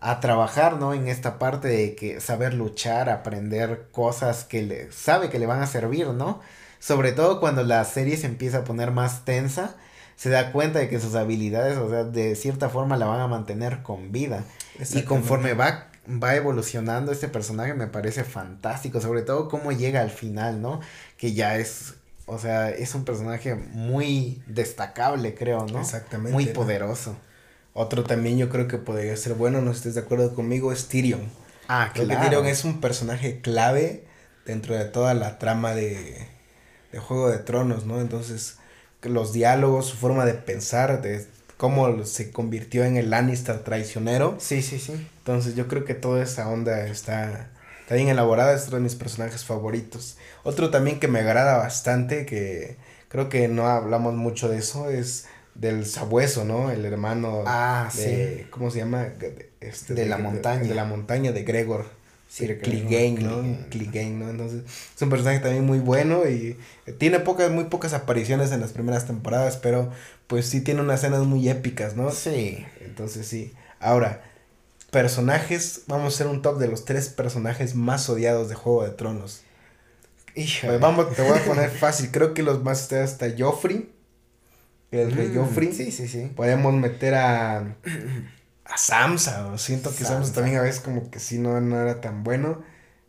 a trabajar, ¿no? En esta parte de que saber luchar, aprender cosas que le sabe que le van a servir, ¿no? Sobre todo cuando la serie se empieza a poner más tensa, se da cuenta de que sus habilidades, o sea, de cierta forma la van a mantener con vida. Y conforme va va evolucionando este personaje me parece fantástico, sobre todo cómo llega al final, ¿no? Que ya es, o sea, es un personaje muy destacable, creo, ¿no? Exactamente. Muy poderoso. Otro también yo creo que podría ser bueno, no estés de acuerdo conmigo, es Tyrion. Ah, claro. Que Tyrion es un personaje clave dentro de toda la trama de, de Juego de Tronos, ¿no? Entonces, los diálogos, su forma de pensar, de cómo se convirtió en el Lannister traicionero. Sí, sí, sí. Entonces yo creo que toda esa onda está, está bien elaborada, es uno de mis personajes favoritos. Otro también que me agrada bastante, que creo que no hablamos mucho de eso, es del sabueso, ¿no? El hermano ah, de, sí. ¿cómo se llama? Este, de, la montaña. De, la montaña de Gregor. Sí, Clegane, ¿no? Clegane, ¿no? Entonces, es un personaje también muy bueno y tiene pocas, muy pocas apariciones en las primeras temporadas, pero pues sí tiene unas escenas muy épicas, ¿no? Sí. Entonces sí. Ahora, personajes, vamos a hacer un top de los tres personajes más odiados de Juego de Tronos. Pues vamos, te voy a poner fácil. Creo que los más odiados está Joffrey. El rey mm, Joffrey. Sí, sí, sí. Podemos meter a. A Samsa. Siento que Samsa. también a veces como que sí no, no era tan bueno.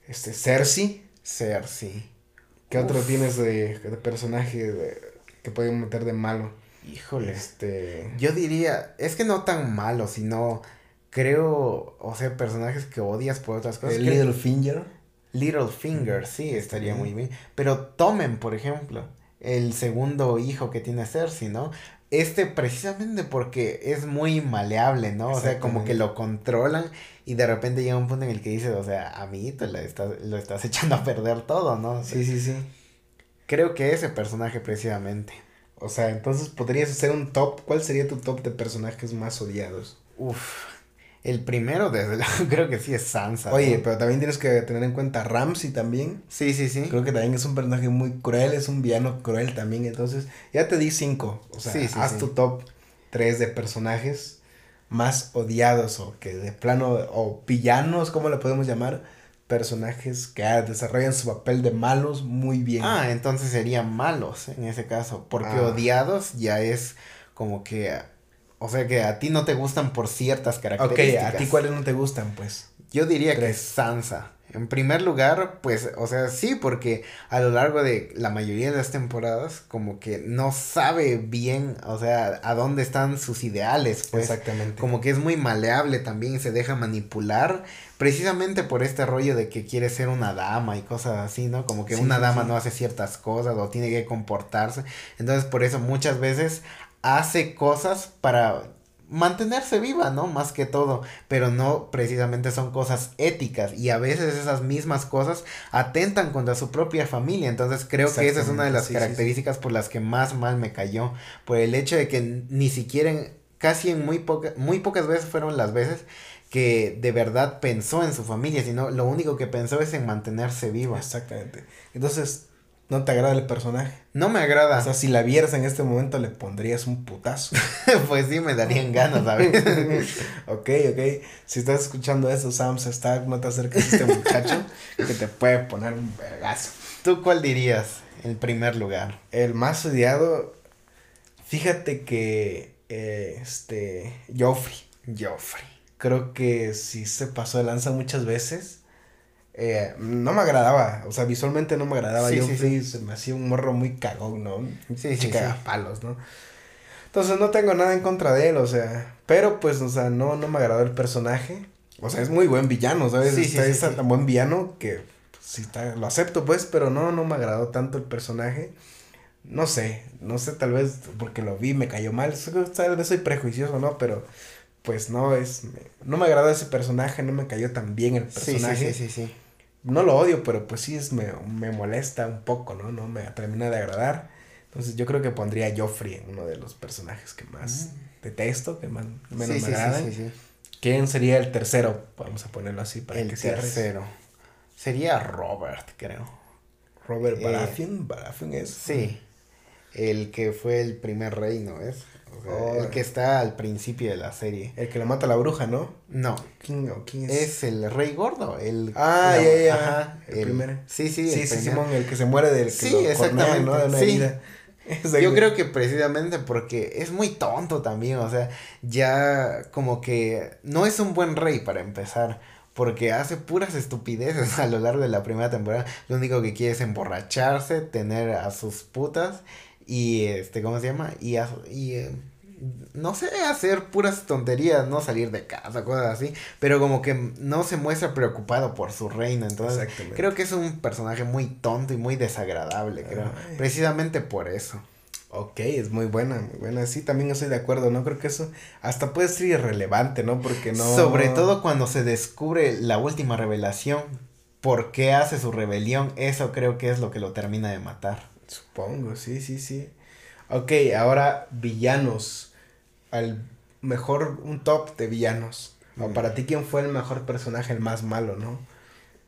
Este, Cersei. Cersei. ¿Qué otro tienes de, de personaje que podemos meter de malo? Híjole. Este. Yo diría, es que no tan malo, sino creo, o sea, personajes que odias por otras cosas. Littlefinger. Littlefinger, sí, estaría muy bien. Pero Tomen, por ejemplo, el segundo hijo que tiene Cersei, ¿no? Este precisamente porque es muy maleable, ¿no? O sea, como que lo controlan y de repente llega un punto en el que dices, o sea, a mí te la estás, lo estás echando a perder todo, ¿no? Sí, sí, sí. Creo que ese personaje precisamente. O sea, entonces podrías hacer un top. ¿Cuál sería tu top de personajes más odiados? Uf. El primero, desde luego, creo que sí es Sansa. Oye, pero también tienes que tener en cuenta Ramsey también. Sí, sí, sí. Creo que también es un personaje muy cruel, es un villano cruel también. Entonces, ya te di cinco. O sea, haz tu top tres de personajes más odiados o que de plano, o villanos, ¿cómo le podemos llamar? personajes que desarrollan su papel de malos muy bien. Ah, entonces serían malos en ese caso, porque ah. odiados ya es como que, o sea que a ti no te gustan por ciertas características. Ok, a ti cuáles no te gustan, pues. Yo diría que es Sansa. En primer lugar, pues, o sea, sí, porque a lo largo de la mayoría de las temporadas, como que no sabe bien, o sea, a dónde están sus ideales, pues. Exactamente. Como que es muy maleable también, se deja manipular, precisamente por este rollo de que quiere ser una dama y cosas así, ¿no? Como que una dama no hace ciertas cosas o tiene que comportarse. Entonces, por eso muchas veces hace cosas para mantenerse viva, ¿no? Más que todo, pero no precisamente son cosas éticas y a veces esas mismas cosas atentan contra su propia familia, entonces creo que esa es una de las características por las que más mal me cayó, por el hecho de que ni siquiera, casi en muy, poca, muy pocas veces fueron las veces que de verdad pensó en su familia, sino lo único que pensó es en mantenerse viva. Exactamente. Entonces, ¿No te agrada el personaje? No me agrada. O sea, si la vieras en este momento le pondrías un putazo. pues sí, me darían ganas, ¿sabes? ok, ok. Si estás escuchando eso, Sam, está, no te acerques a este muchacho que te puede poner un vergazo. ¿Tú cuál dirías en primer lugar? El más odiado, fíjate que, eh, este, Joffrey. Joffrey. Creo que sí se pasó de lanza muchas veces eh, no me agradaba, o sea, visualmente no me agradaba. yo se me hacía un morro muy cagón, ¿no? Sí, sí, palos, ¿no? Entonces no tengo nada en contra de él, o sea, pero pues, o sea, no, no me agradó el personaje. O sea, es muy buen villano, ¿sabes? Sí, está, está tan buen villano que pues, sí está, lo acepto, pues, pero no, no me agradó tanto el personaje. No sé, no sé, tal vez porque lo vi, me cayó mal. Tal vez soy prejuicioso, ¿no? Pero pues no es. No me agradó ese personaje, no me cayó tan bien el personaje. sí, sí, sí. sí no lo odio, pero pues sí es, me, me molesta un poco, ¿no? No me termina de agradar. Entonces yo creo que pondría a Joffrey en uno de los personajes que más mm. detesto, que más menos me agradan. ¿Quién sería el tercero? Vamos a ponerlo así para el que tercero. Sería Robert, creo. Robert Baratheon, Baratheon es. Sí. El que fue el primer rey, ¿no es? El que está al principio de la serie. El que le mata a la bruja, ¿no? No. ¿Quién, es? Es el rey gordo. El, ah, ya, ya. Ajá, el, primero. Sí, sí. Sí, sí, Simón, el que se muere del que Sí, exactamente. ¿no? De una sí. Yo creo que precisamente porque es muy tonto también, o sea, ya como que no es un buen rey para empezar porque hace puras estupideces a lo largo de la primera temporada. Lo único que quiere es emborracharse, tener a sus putas y este, ¿cómo se llama? Y, y eh, no sé, hacer puras tonterías, no salir de casa, cosas así, pero como que no se muestra preocupado por su reino, entonces creo que es un personaje muy tonto y muy desagradable, creo, precisamente por eso. Ok, es muy buena, muy buena. Sí, también estoy de acuerdo, ¿no? Creo que eso hasta puede ser irrelevante, ¿no? Porque no... Sobre todo cuando se descubre la última revelación, por qué hace su rebelión, eso creo que es lo que lo termina de matar. Supongo, sí, sí, sí. Ok, ahora villanos. Al mejor, un top de villanos. O mm. para ti, ¿quién fue el mejor personaje, el más malo, no?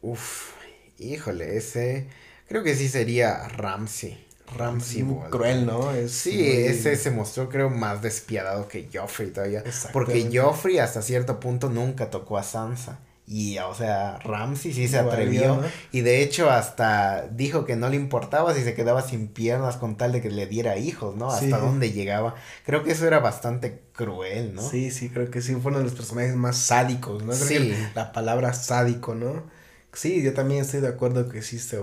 Uf, híjole, ese... Creo que sí sería Ramsey. Ramsey Muy cruel, ¿no? sí, ese se mostró creo más despiadado que Joffrey todavía. Porque Joffrey hasta cierto punto nunca tocó a Sansa. Y, o sea, Ramsey sí se atrevió. Y de hecho, hasta dijo que no le importaba si se quedaba sin piernas con tal de que le diera hijos, ¿no? Hasta dónde llegaba. Creo que eso era bastante cruel, ¿no? Sí, sí, creo que sí. Fue uno de los personajes más sádicos, ¿no? sí. la palabra sádico, ¿no? Sí, yo también estoy de acuerdo que sí se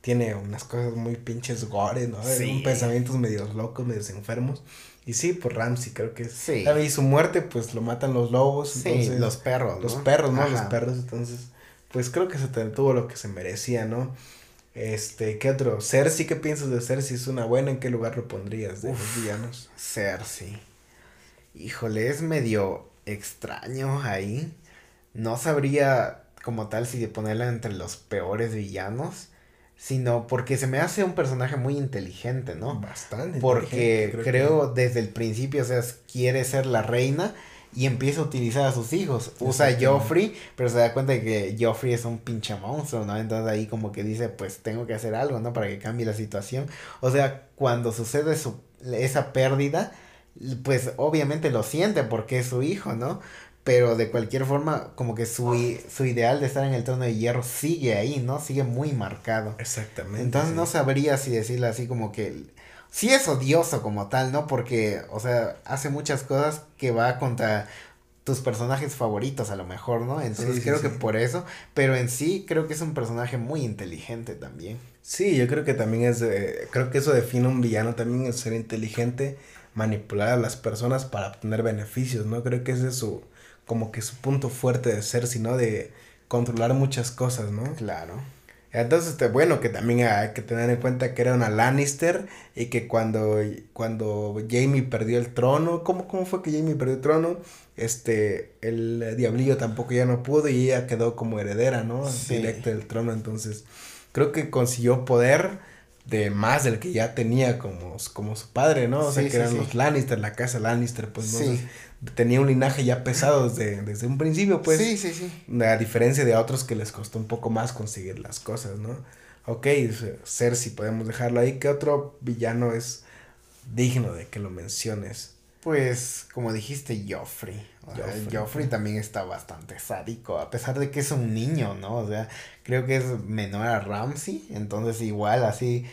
tiene unas cosas muy pinches gore, ¿no? Sí. Pensamientos medios locos, medios enfermos. Y sí, pues Ramsey creo que sí. Y su muerte, pues lo matan los lobos. Sí, los perros. Los perros, ¿no? Los perros, entonces, pues creo que se tuvo lo que se merecía, ¿no? Este, ¿qué otro? Cersei, ¿qué piensas de Cersei? ¿Es una buena? ¿En qué lugar lo pondrías de los villanos? Cersei. Híjole, es medio extraño ahí. No sabría como tal si ponerla entre los peores villanos sino porque se me hace un personaje muy inteligente, ¿no? Bastante. Porque creo, desde el principio, o sea, quiere ser la reina y empieza a utilizar a sus hijos. Usa a Joffrey, pero se da cuenta de que Joffrey es un pinche monstruo, ¿no? Entonces ahí como que dice, pues tengo que hacer algo, ¿no? Para que cambie la situación. O sea, cuando sucede su, esa pérdida, pues obviamente lo siente porque es su hijo, ¿no? Pero de cualquier forma, como que su, su ideal de estar en el trono de hierro sigue ahí, ¿no? Sigue muy marcado. Exactamente. Entonces no sabría si decirle así como que... Sí es odioso como tal, ¿no? Porque, o sea, hace muchas cosas que va contra tus personajes favoritos a lo mejor, ¿no? Entonces creo que por eso, pero en sí creo que es un personaje muy inteligente también. Sí, yo creo que también es, creo que eso define un villano también, es ser inteligente, manipular a las personas para obtener beneficios, ¿no? Creo que ese es su, como que su punto fuerte de ser, sino de controlar muchas cosas, ¿no? Claro. Entonces, este, bueno, que también hay que tener en cuenta que era una Lannister y que cuando, cuando Jamie perdió el trono, ¿cómo, ¿cómo fue que Jamie perdió el trono? Este, el diablillo tampoco ya no pudo y ella quedó como heredera, ¿no? Sí. Directa del trono, entonces creo que consiguió poder de más del que ya tenía como, como su padre, ¿no? O sea, que eran los Lannister, la casa Lannister, pues no tenía un linaje ya pesado desde, desde un principio, pues. Sí, sí, sí. A diferencia de otros que les costó un poco más conseguir las cosas, ¿no? Ok, Cersei, podemos dejarlo ahí. ¿Qué otro villano es digno de que lo menciones? Pues, como dijiste, Joffrey. Joffrey. Joffrey también está bastante sádico, a pesar de que es un niño, ¿no? O sea, creo que es menor a Ramsey, entonces igual así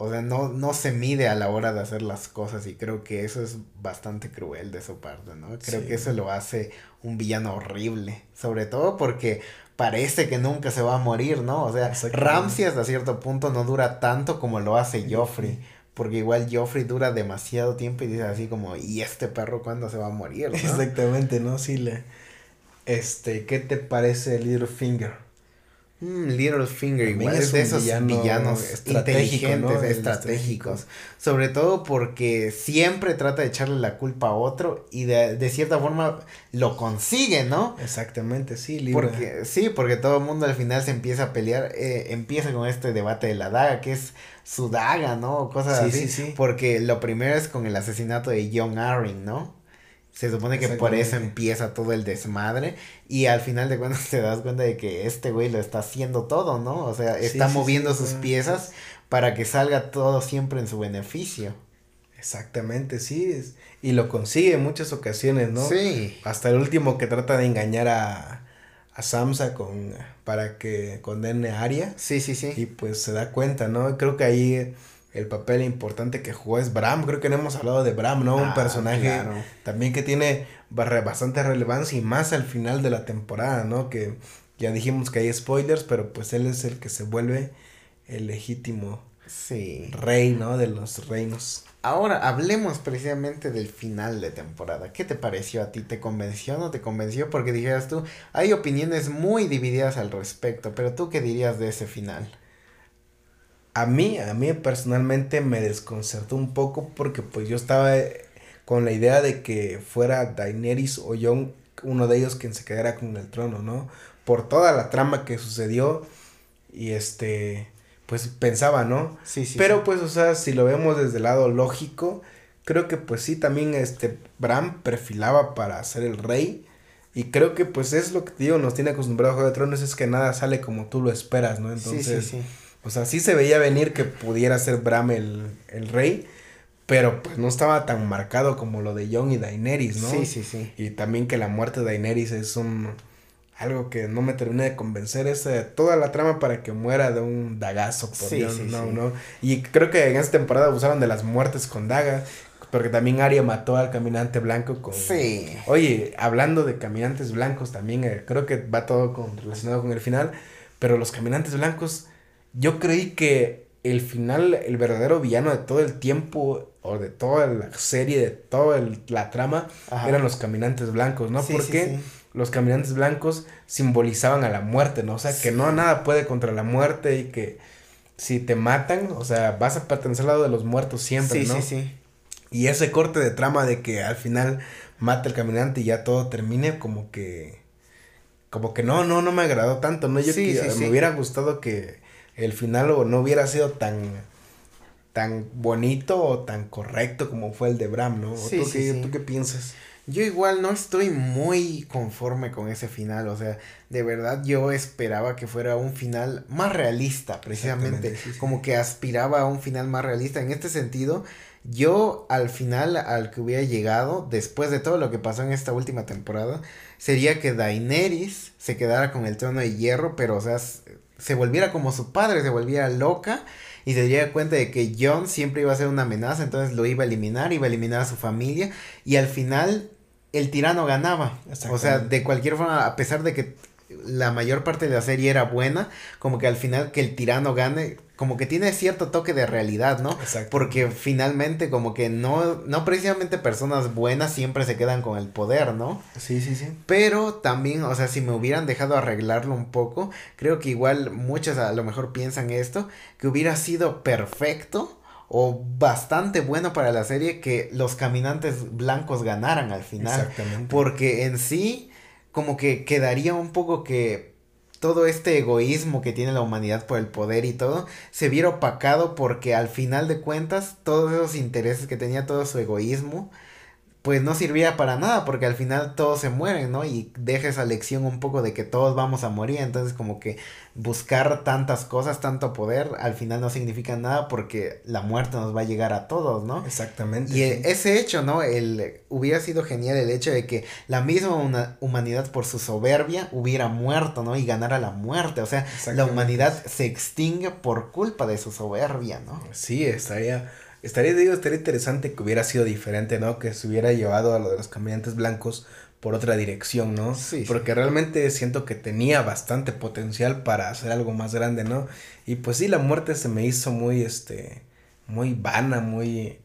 o sea, no, no se mide a la hora de hacer las cosas y creo que eso es bastante cruel de su parte, ¿no? Creo que eso lo hace un villano horrible, sobre todo porque parece que nunca se va a morir, ¿no? O sea, Ramsey hasta cierto punto no dura tanto como lo hace Joffrey. Porque igual Joffrey dura demasiado tiempo y dice así como, ¿y este perro cuándo se va a morir? Exactamente, ¿no? Sí, le... Este, ¿qué te parece Littlefinger? Mm, Littlefinger igual es de esos villanos inteligentes, estratégicos. Sobre todo porque siempre trata de echarle la culpa a otro y de, cierta forma lo consigue, ¿no? Exactamente, sí, Porque, sí, porque todo el mundo al final se empieza a pelear, eh, empieza con este debate de la daga, que es su daga, ¿no? Cosas así. Porque lo primero es con el asesinato de John Arryn, ¿no? Se supone que por eso empieza todo el desmadre y al final de cuentas te das cuenta de que este güey lo está haciendo todo, ¿no? O sea, está moviendo sus piezas para que salga todo siempre en su beneficio. Exactamente, sí. y lo consigue en muchas ocasiones, ¿no? Sí. Hasta el último que trata de engañar a, a Samsa con, para que condene a Arya. Sí, sí, sí. Y pues se da cuenta, ¿no? Creo que ahí el papel importante que jugó es Bram. Creo que no hemos hablado de Bram, ¿no? Un ah, personaje también que tiene bastante relevancia y más al final de la temporada, ¿no? Que ya dijimos que hay spoilers, pero pues él es el que se vuelve el legítimo rey, ¿no? De los reinos. Ahora hablemos precisamente del final de temporada. ¿Qué te pareció a ti? ¿Te convenció o no te convenció? Porque dijeras tú, hay opiniones muy divididas al respecto, pero tú qué dirías de ese final? A mí, a mí personalmente me desconcertó un poco porque pues yo estaba eh, con la idea de que fuera Daenerys o Jon uno de ellos quien se quedara con el trono, ¿no? Por toda la trama que sucedió y este, pues pensaba, ¿no? Sí, sí. Pero pues, o sea, si lo vemos desde el lado lógico, creo que pues sí, también este, Bram perfilaba para ser el rey. Y creo que pues es lo que digo, nos tiene acostumbrado a Juego de Tronos, es que nada sale como tú lo esperas, ¿no? Entonces, sí, sí, sí o sea, sí se veía venir que pudiera ser Bram el, rey, pero pues no estaba tan marcado como lo de Jon y Daenerys, ¿no? Sí, sí, sí. Y también que la muerte de Daenerys es un algo que no me terminé de convencer es eh, toda la trama para que muera de un dagazo por sí, sí, no, no. Y creo que en esta temporada usaron de las muertes con daga, porque también Arya mató al caminante blanco con Sí. Oye, hablando de caminantes blancos también eh, creo que va todo con, relacionado con el final, pero los caminantes blancos yo creí que el final, el verdadero villano de todo el tiempo, o de toda la serie, de toda la trama, eran los caminantes blancos, ¿no? Porque los caminantes blancos simbolizaban a la muerte, ¿no? O sea, que no nada puede contra la muerte y que si te matan, o sea, vas a pertenecer al lado de los muertos siempre, ¿no? Sí, sí, sí. Y ese corte de trama de que al final mata el caminante y ya todo termine, como que. Como que no, no, no me agradó tanto, ¿no? Yo que, me hubiera gustado que el final o no hubiera sido tan tan bonito o tan correcto como fue el de Bram, ¿no? Sí, ¿Tú, qué, ¿Tú qué piensas? Yo igual no estoy muy conforme con ese final, o sea, de verdad yo esperaba que fuera un final más realista, precisamente, como que aspiraba a un final más realista. En este sentido, yo al final al que hubiera llegado, después de todo lo que pasó en esta última temporada, sería que Daenerys se quedara con el trono de hierro, pero o sea, se volviera como su padre, se volviera loca y se diera cuenta de que John siempre iba a ser una amenaza, entonces lo iba a eliminar, iba a eliminar a su familia y al final el tirano ganaba. O sea, de cualquier forma, a pesar de que la mayor parte de la serie era buena, como que al final que el tirano gane, como que tiene cierto toque de realidad, ¿no? Exacto. Porque finalmente como que no, no precisamente personas buenas siempre se quedan con el poder, ¿no? Sí, sí, sí. Pero también, o sea, si me hubieran dejado arreglarlo un poco, creo que igual muchos a lo mejor piensan esto, que hubiera sido perfecto o bastante bueno para la serie que los caminantes blancos ganaran al final. Exactamente. Porque en sí, como que quedaría un poco que todo este egoísmo que tiene la humanidad por el poder y todo, se viera opacado porque al final de cuentas todos esos intereses que tenía, todo su egoísmo, pues no sirvía para nada porque al final todos se mueren, ¿no? Y deja esa lección un poco de que todos vamos a morir, entonces como que buscar tantas cosas, tanto poder, al final no significa nada porque la muerte nos va a llegar a todos, ¿no? Exactamente. Y ese hecho, ¿no? El, hubiera sido genial el hecho de que la misma humanidad por su soberbia hubiera muerto, ¿no? Y ganara la muerte, o sea, la humanidad se extingue por culpa de su soberbia, ¿no? Sí, estaría Estaría, digo, estaría interesante que hubiera sido diferente, ¿no? Que se hubiera llevado a lo de los caminantes blancos por otra dirección, ¿no? Sí. Porque realmente siento que tenía bastante potencial para hacer algo más grande, ¿no? Y pues sí, la muerte se me hizo muy, este, muy vana, muy,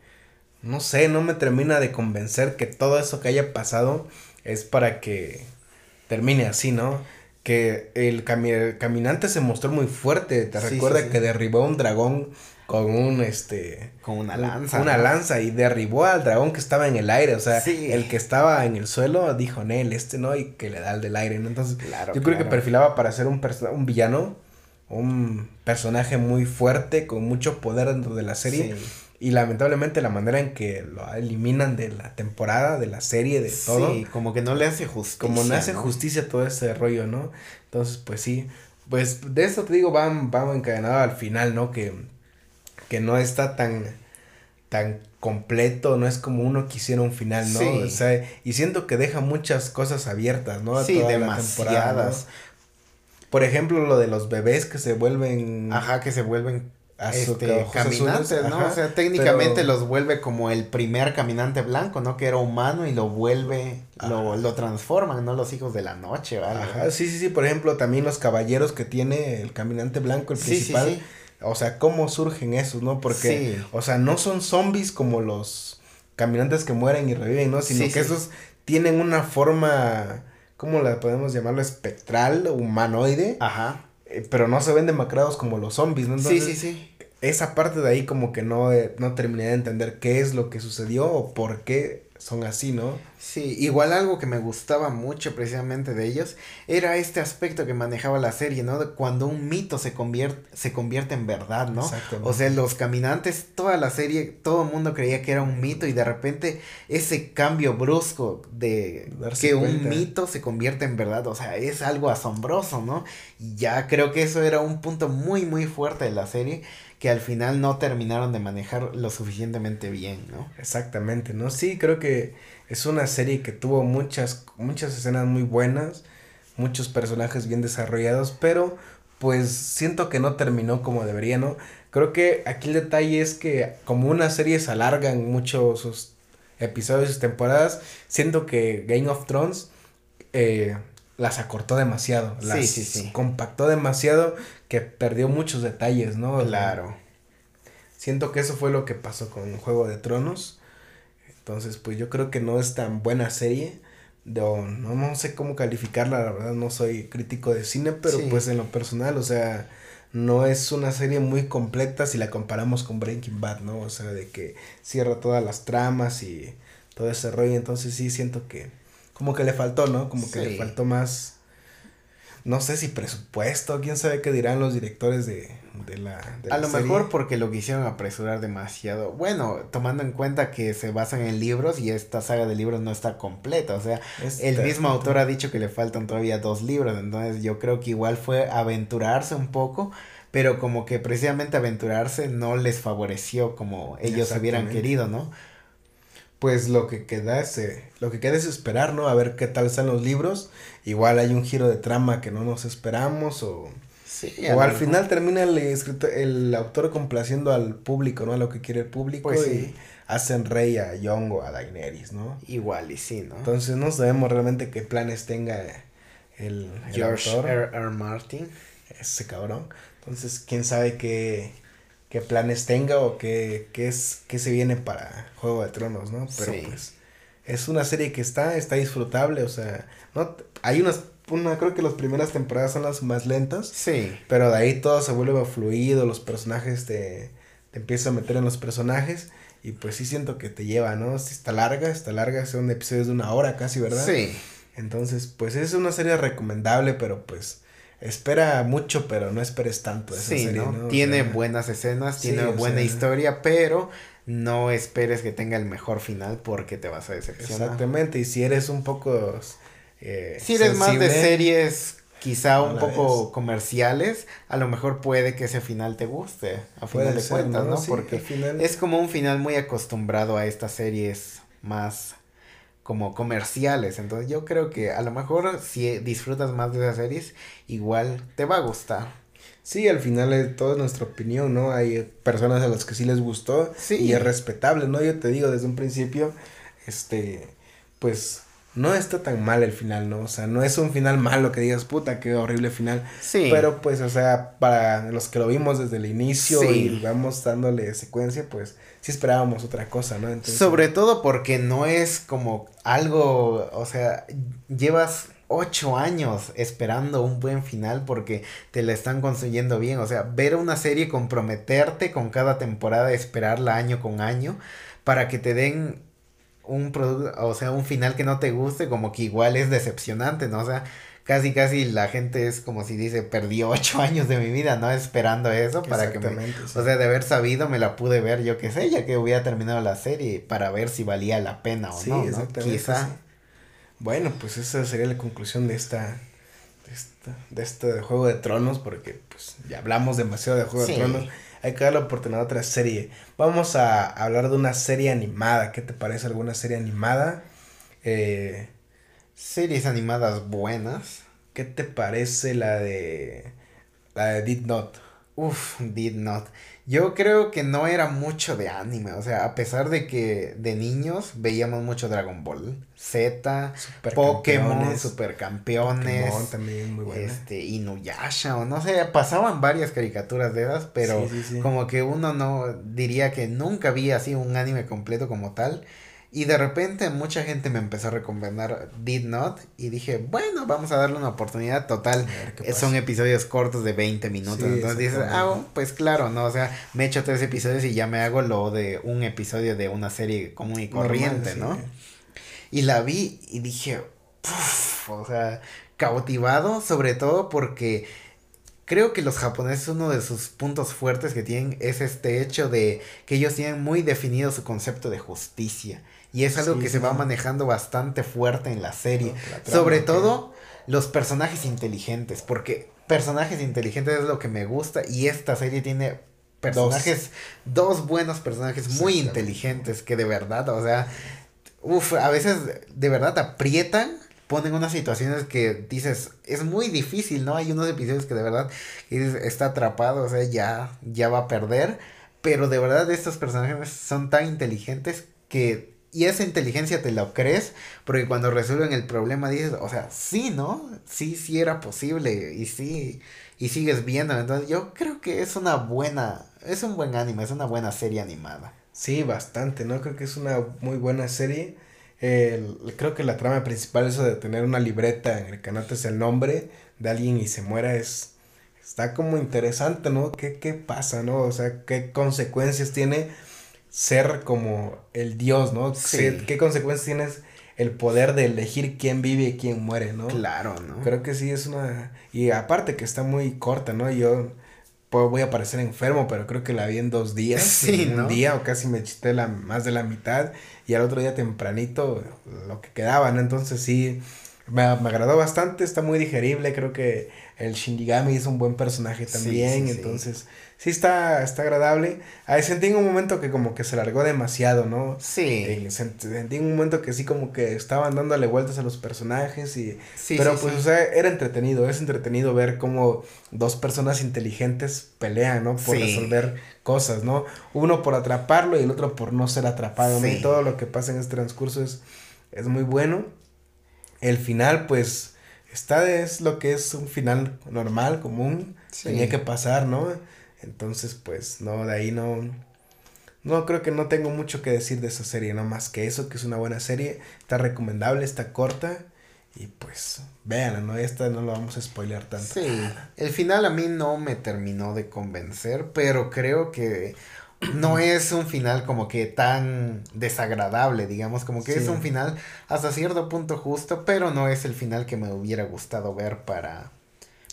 no sé, no me termina de convencer que todo eso que haya pasado es para que termine así, ¿no? Que el, caminante se mostró muy fuerte, te recuerda que derribó un dragón con un este con una lanza una lanza y derribó al dragón que estaba en el aire o sea el que estaba en el suelo dijo Nel este no y que le da el del aire ¿no? entonces yo creo que perfilaba para ser un un villano un personaje muy fuerte con mucho poder dentro de la serie Y lamentablemente la manera en que lo eliminan de la temporada, de la serie, de todo. Sí, como que no le hace justicia. Como no hace justicia todo ese rollo, ¿no? Entonces, pues sí. Pues de eso te digo, van, van encadenado al final, ¿no? Que, que no está tan, tan completo, no es como uno quisiera un final, ¿no? O sea, y siento que deja muchas cosas abiertas, ¿no? sí, demasiadas. Por ejemplo, lo de los bebés que se vuelven... Ajá, que se vuelven este, caminantes, ¿no? o sea, técnicamente los vuelve como el primer caminante blanco, ¿no? Que era humano y lo vuelve, lo, lo, transforman, ¿no? Los hijos de la noche, ¿vale? Ajá, sí, sí, sí, por ejemplo, también los caballeros que tiene el caminante blanco, el principal. Sí, sí, o sea, cómo surgen esos, ¿no? Porque, o sea, no son zombies como los caminantes que mueren y reviven, ¿no? Sino que esos tienen una forma, ¿cómo la podemos llamarlo? Espectral, humanoide. Ajá. Eh, pero no se ven demacrados como los zombies, ¿no? sí, sí, sí. Esa parte de ahí como que no, eh, no terminé de entender qué es lo que sucedió o por qué son así, ¿no? Sí, igual algo que me gustaba mucho precisamente de ellos era este aspecto que manejaba la serie, ¿no? cuando un mito se convierte, se convierte en verdad, ¿no? O sea, los caminantes, toda la serie, todo el mundo creía que era un mito y de repente ese cambio brusco de que un mito se convierte en verdad, o sea, es algo asombroso, ¿no? Y ya creo que eso era un punto muy, muy fuerte de la serie que al final no terminaron de manejar lo suficientemente bien, ¿no? Exactamente, ¿no? Sí, creo que es una serie que tuvo muchas, muchas escenas muy buenas, muchos personajes bien desarrollados, pero pues siento que no terminó como debería, ¿no? Creo que aquí el detalle es que como una serie se alargan mucho sus episodios y sus temporadas, siento que Game of Thrones eh, las acortó demasiado, las sí, sí, compactó demasiado que perdió muchos detalles, ¿no? Claro. Siento que eso fue lo que pasó con Juego de Tronos. Entonces, pues yo creo que no es tan buena serie. No, no, sé cómo calificarla, la verdad no soy crítico de cine, pero pues en lo personal, o sea, no es una serie muy completa si la comparamos con Breaking Bad, ¿no? O sea, de que cierra todas las tramas y todo ese rollo, entonces sí siento que como que le faltó, ¿no? Como que le faltó más, no sé si presupuesto, quién sabe qué dirán los directores de, de la... a lo mejor porque lo quisieron apresurar demasiado. Bueno, tomando en cuenta que se basan en libros y esta saga de libros no está completa, o sea, el mismo autor ha dicho que le faltan todavía dos libros, entonces yo creo que igual fue aventurarse un poco pero como que precisamente aventurarse no les favoreció como ellos hubieran querido, ¿no? Pues lo que queda es, eh, lo que queda es esperar, ¿no? A ver qué tal están los libros. Igual hay un giro de trama que no nos esperamos o... Sí, o al final termina el escritor, el autor complaciendo al público, ¿no? A lo que quiere el público pues y hacen rey a Young o a Daenerys, ¿no? Igual y sí, ¿no? Entonces no sabemos realmente qué planes tenga el, George R. R. Martin. Ese cabrón. Entonces, quién sabe qué qué planes tenga o qué, qué es, qué se viene para Juego de Tronos, ¿no? Pero pues es una serie que está, está disfrutable, o sea, no, hay unas, una, creo que las primeras temporadas son las más lentas. Sí. Pero de ahí todo se vuelve fluido, los personajes te, te empiezas a meter en los personajes. Y pues sí siento que te lleva, ¿no? Si está larga, está larga, son episodios de una hora casi, ¿verdad? Sí. Entonces, pues es una serie recomendable, pero pues espera mucho, pero no esperes tanto esa sí, ¿no? Tiene buenas escenas, tiene buena historia, pero no esperes que tenga el mejor final porque te vas a decepcionar. Exactamente, y si eres un poco... Eh, si eres más de series quizá un poco comerciales, a lo mejor puede que ese final te guste, a final de cuentas, ¿no? porque es como un final muy acostumbrado a estas series más como comerciales. Entonces yo creo que a lo mejor si disfrutas más de esas series, igual te va a gustar. Sí, al final es toda nuestra opinión, ¿no? Hay personas a las que sí les gustó sí. y es respetable, ¿no? Yo te digo desde un principio, este, pues no está tan mal el final, ¿no? O sea, no es un final malo que digas, puta, qué horrible final. Sí. Pero pues, o sea, para los que lo vimos desde el inicio y vamos dándole secuencia, pues sí esperábamos otra cosa, ¿no? Entonces, Sobre todo porque no es como algo, o sea, llevas ocho años esperando un buen final porque te la están construyendo bien. O sea, ver una serie, comprometerte con cada temporada, esperarla año con año para que te den un producto, o sea, un final que no te guste, como que igual es decepcionante, ¿no? O sea, casi casi la gente es como si dice, perdí ocho años de mi vida, ¿no? Esperando eso para que me... O sea, de haber sabido me la pude ver, yo qué sé, ya que hubiera terminado la serie, para ver si valía la pena o no, ¿no? Quizá. Bueno, pues esa sería la conclusión de esta de, este Juego de Tronos, porque pues ya hablamos demasiado de Juego de Tronos. Hay que dar la oportunidad a otra serie. Vamos a hablar de una serie animada. ¿Qué te parece alguna serie animada? Eh, Series animadas buenas. ¿Qué te parece la de. La de Did Not? Uf, Did Not. Yo creo que no era mucho de anime, o sea, a pesar de que de niños veíamos mucho Dragon Ball Z, Pokémon, Supercampeones, Pokémon también muy buena. este Inuyasha o no sé, pasaban varias caricaturas de esas, pero como que uno no diría que nunca vi así un anime completo como tal. Y de repente mucha gente me empezó a recomendar Did Not y dije, bueno, vamos a darle una oportunidad total. Son episodios cortos de 20 minutos. Entonces dices, ah, pues claro, ¿no? O sea, me echo tres episodios y ya me hago lo de un episodio de una serie común y corriente, ¿no? Y la vi y dije, o sea, cautivado sobre todo porque creo que los japoneses uno de sus puntos fuertes que tienen es este hecho de que ellos tienen muy definido su concepto de justicia y es algo que se va manejando bastante fuerte en la serie. Sobre todo los personajes inteligentes, porque personajes inteligentes es lo que me gusta y esta serie tiene personajes, dos, buenos personajes muy inteligentes que de verdad, o sea, uff, a veces de verdad aprietan ponen unas situaciones que dices, es muy difícil, ¿no? Hay unos episodios que de verdad dices, está atrapado, o sea, ya, ya va a perder. Pero de verdad estos personajes son tan inteligentes que y esa inteligencia te la crees, porque cuando resuelven el problema dices, o sea, sí, ¿no? Sí, sí era posible, y sí, y sigues viendo. Entonces yo creo que es una buena, es un buen anime, es una buena serie animada. Sí, bastante, ¿no? Creo que es una muy buena serie. creo que la trama principal, eso de tener una libreta en el que anotes el nombre de alguien y se muera, es, está como interesante, ¿no? ¿Qué, qué pasa, no? O sea, qué consecuencias tiene ser como el Dios, ¿no? ¿Qué consecuencias tienes el poder de elegir quién vive y quién muere, ¿no? Claro, ¿no? Creo que sí es una... Y aparte que está muy corta, ¿no? Yo pues, voy a parecer enfermo, pero creo que la vi en dos días. Sí, Un día o casi me chité la, más de la mitad y al otro día tempranito lo que quedaba, ¿no? Entonces sí, me, me agradó bastante, está muy digerible, creo que el Shinigami es un buen personaje también, entonces sí está, está agradable. Ahí sentí en un momento que como que se largó demasiado, ¿no? Sí. Eh, sentí en un momento que sí como que estaban dándole vueltas a los personajes y... Sí, pero pues, o sea, era entretenido, es entretenido ver cómo dos personas inteligentes pelean, ¿no? Por resolver cosas, ¿no? Uno por atraparlo y el otro por no ser atrapado, Y todo lo que pasa en este transcurso es, es muy bueno. El final, pues esta es lo que es un final normal, común, tenía que pasar, ¿no? Entonces, pues, no, de ahí no, no creo que no tengo mucho que decir de esa serie, no más que eso, que es una buena serie, está recomendable, está corta, y pues, vean, ¿no? Esta no lo vamos a spoilear tanto. Sí, el final a mí no me terminó de convencer, pero creo que no es un final como que tan desagradable, digamos, como que es un final hasta cierto punto justo, pero no es el final que me hubiera gustado ver para,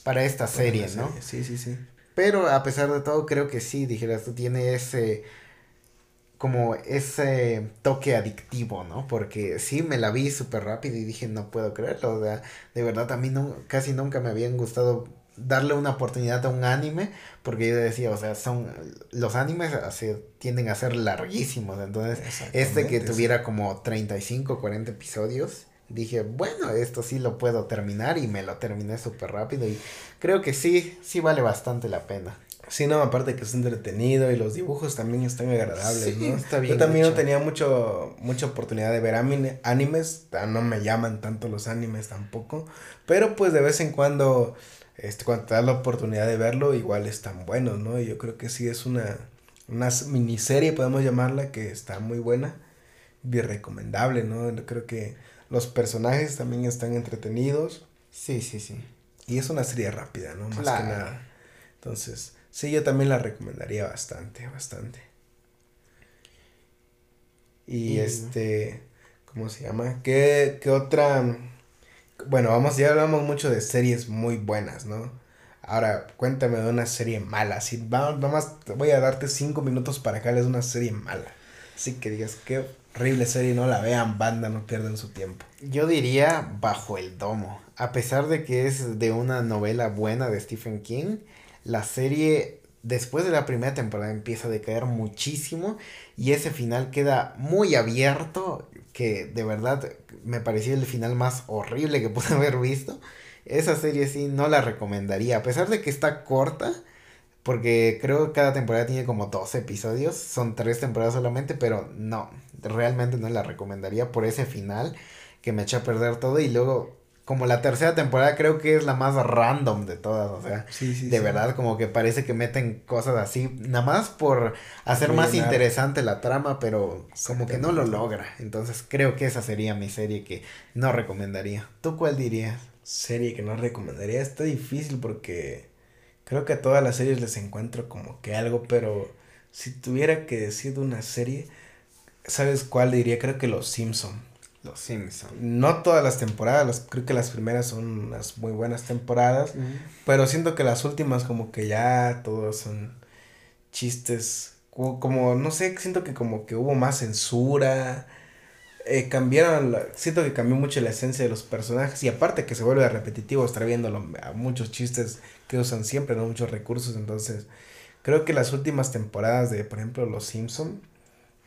para esta serie, ¿no? Sí, sí, sí. Pero a pesar de todo, creo que sí, dijeras, tú tiene ese como ese toque adictivo, ¿no? Porque sí, me la vi súper rápido y dije, no puedo creerlo, o sea, de verdad a mí no, casi nunca me habían gustado darle una oportunidad a un anime, porque yo decía, o sea, son los animes así, tienden a ser larguísimos, entonces este que tuviera como 35, 40 episodios, dije, bueno, esto sí lo puedo terminar y me lo terminé súper rápido y creo que sí, sí vale bastante la pena. Sí, no, aparte que es entretenido y los dibujos también están agradables, ¿no? Está bien Yo también no tenía mucho, mucha oportunidad de ver animes, no me llaman tanto los animes tampoco, pero pues de vez en cuando este, cuando te das la oportunidad de verlo, igual están buenos, ¿no? yo creo que sí es una, una miniserie, podemos llamarla, que está muy buena, bien recomendable, ¿no? Creo que los personajes también están entretenidos. Sí, sí, sí. Y es una serie rápida, ¿no? Más que nada. Entonces, sí, yo también la recomendaría bastante, bastante. Y, este, ¿cómo se llama? ¿Qué, qué otra bueno, vamos, ya hablamos mucho de series muy buenas, ¿no? Ahora, cuéntame de una serie mala. Si vamos, voy a darte cinco minutos para que hables de una serie mala. Así que digas, qué horrible serie, no la vean, banda, no pierdan su tiempo. Yo diría Bajo el Domo. A pesar de que es de una novela buena de Stephen King, la serie después de la primera temporada empieza a decaer muchísimo y ese final queda muy abierto que de verdad me pareció el final más horrible que pude haber visto. Esa serie sí no la recomendaría, a pesar de que está corta, porque creo que cada temporada tiene como 12 episodios, son tres temporadas solamente, pero no, realmente no la recomendaría por ese final que me echa a perder todo y luego como la tercera temporada creo que es la más random de todas, o sea, de verdad como que parece que meten cosas así, nada más por hacer más interesante la trama, pero como que no lo logra. Entonces creo que esa sería mi serie que no recomendaría. ¿Tú cuál dirías? Serie que no recomendaría, está difícil porque creo que a todas las series les encuentro como que algo, pero si tuviera que decir una serie, ¿sabes cuál diría? Creo que Los Simpson. Los Simpsons. No todas las temporadas, creo que las primeras son unas muy buenas temporadas, pero siento que las últimas como que ya todos son chistes, como, no sé, siento que como que hubo más censura, eh, cambiaron, siento que cambió mucho la esencia de los personajes y aparte que se vuelve repetitivo estar viendo a muchos chistes que usan siempre, no muchos recursos, entonces creo que las últimas temporadas de, por ejemplo, Los Simpson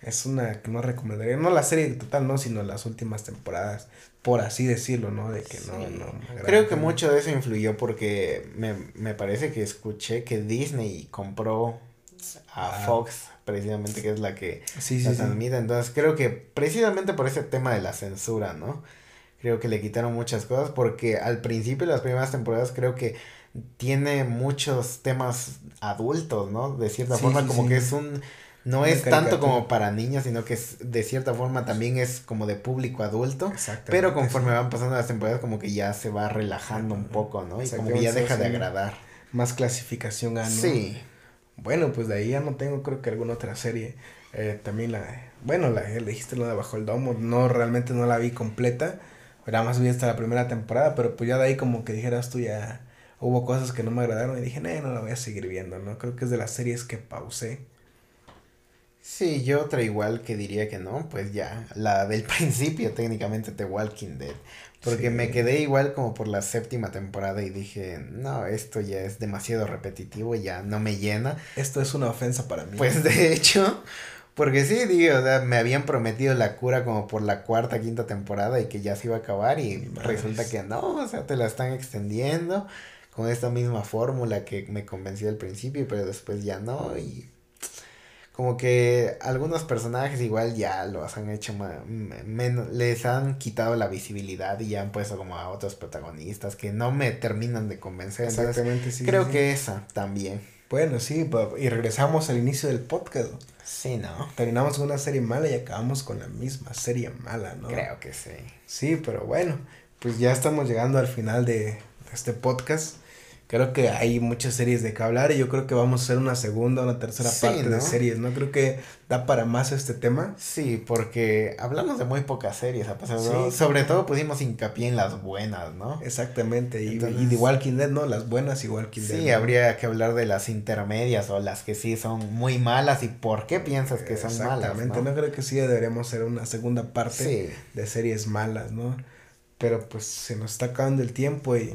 es una que no recomendaría, no la serie total, no, sino las últimas temporadas, por así decirlo, ¿no? De que no, no. Creo que mucho de eso influyó porque me, me parece que escuché que Disney compró a ah. Fox, precisamente, que es la que sí, la transmite. Entonces creo que precisamente por ese tema de la censura, ¿no? Creo que le quitaron muchas cosas porque al principio de las primeras temporadas creo que tiene muchos temas adultos, ¿no? De cierta forma, como que es un no es tanto como para niños, sino que es, de cierta forma también es como de público adulto. Pero conforme van pasando las temporadas, como que ya se va relajando un poco, ¿no? Y como que ya deja de agradar. Más clasificación a, ¿no? Sí. Bueno, pues de ahí ya no tengo, creo que alguna otra serie. Eh, también la. Bueno, la dijiste lo de Bajo el Domo. No, realmente no la vi completa. Nada más vi hasta la primera temporada, pero pues ya de ahí como que dijeras tú ya. Hubo cosas que no me agradaron y dije, no, no la voy a seguir viendo, ¿no? Creo que es de las series que pausé Sí, yo otra igual que diría que no, pues ya, la del principio técnicamente The Walking Dead, porque me quedé igual como por la séptima temporada y dije, no, esto ya es demasiado repetitivo, ya no me llena. Esto es una ofensa para mí. Pues de hecho, porque sí, digo, me habían prometido la cura como por la cuarta, quinta temporada y que ya se iba a acabar y resulta que no, o sea, te la están extendiendo con esta misma fórmula que me convenció al principio, pero después ya no y como que algunos personajes igual ya los han hecho menos, les han quitado la visibilidad y ya han puesto como a otros protagonistas que no me terminan de convencer. Exactamente, sí. Creo que esa también. Bueno, sí, y regresamos al inicio del podcast. Sí, ¿no? Terminamos con una serie mala y acabamos con la misma serie mala, ¿no? Creo que sí. Sí, pero bueno, pues ya estamos llegando al final de este podcast creo que hay muchas series de que hablar y yo creo que vamos a hacer una segunda o una tercera parte de series, ¿no? Creo que da para más este tema. Sí, porque hablamos de muy pocas series, a pesar de sobre todo pusimos hincapié en las buenas, ¿no? Exactamente, y, y, de Walking Dead, ¿no? Las buenas y Walking Dead. Sí, habría que hablar de las intermedias o las que sí son muy malas y por qué piensas que son malas. Exactamente, ¿no? creo que sí deberíamos hacer una segunda parte de series malas, ¿no? Pero pues se nos está acabando el tiempo y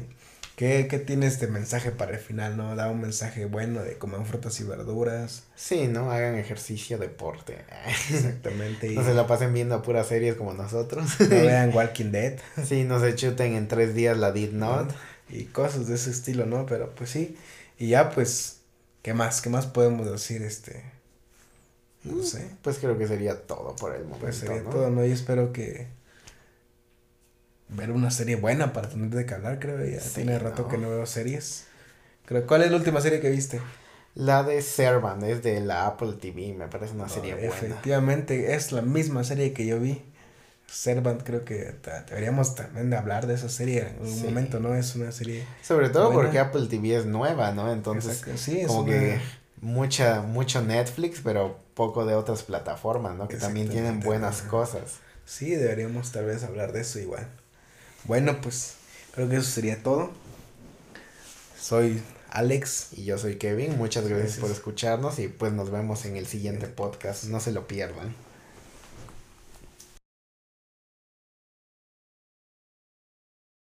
¿Qué, ¿Qué tienes de mensaje para el final, no? Da un mensaje bueno de comer frutas y verduras. Sí, ¿no? Hagan ejercicio, deporte. Exactamente. no se la pasen viendo a puras series como nosotros. No vean Walking Dead. sí, no se chuten en tres días la Did Not. Y cosas de ese estilo, ¿no? Pero pues sí. Y ya pues, ¿qué más? ¿Qué más podemos decir? Este... No mm, sé. Pues creo que sería todo por el momento. Pues sería todo, ¿no? Y espero que ver una serie buena para tener de qué hablar, creo. Ya tiene rato que no veo series. Creo, ¿Cuál es la última serie que viste? La de Servant, es de la Apple TV, me parece una serie buena. Efectivamente, es la misma serie que yo vi. Servant, creo que deberíamos también de hablar de esa serie en un momento, ¿no? Es una serie. Sobre todo porque Apple TV es nueva, ¿no? Entonces, sí, es como que mucha, mucho Netflix, pero poco de otras plataformas, ¿no? Que también tienen buenas cosas. Sí, deberíamos tal vez hablar de eso igual. Bueno, pues Creo que eso sería todo. Soy Alex. Y yo soy Kevin. Muchas gracias, por escucharnos y pues nos vemos en el siguiente podcast. No se lo pierdan.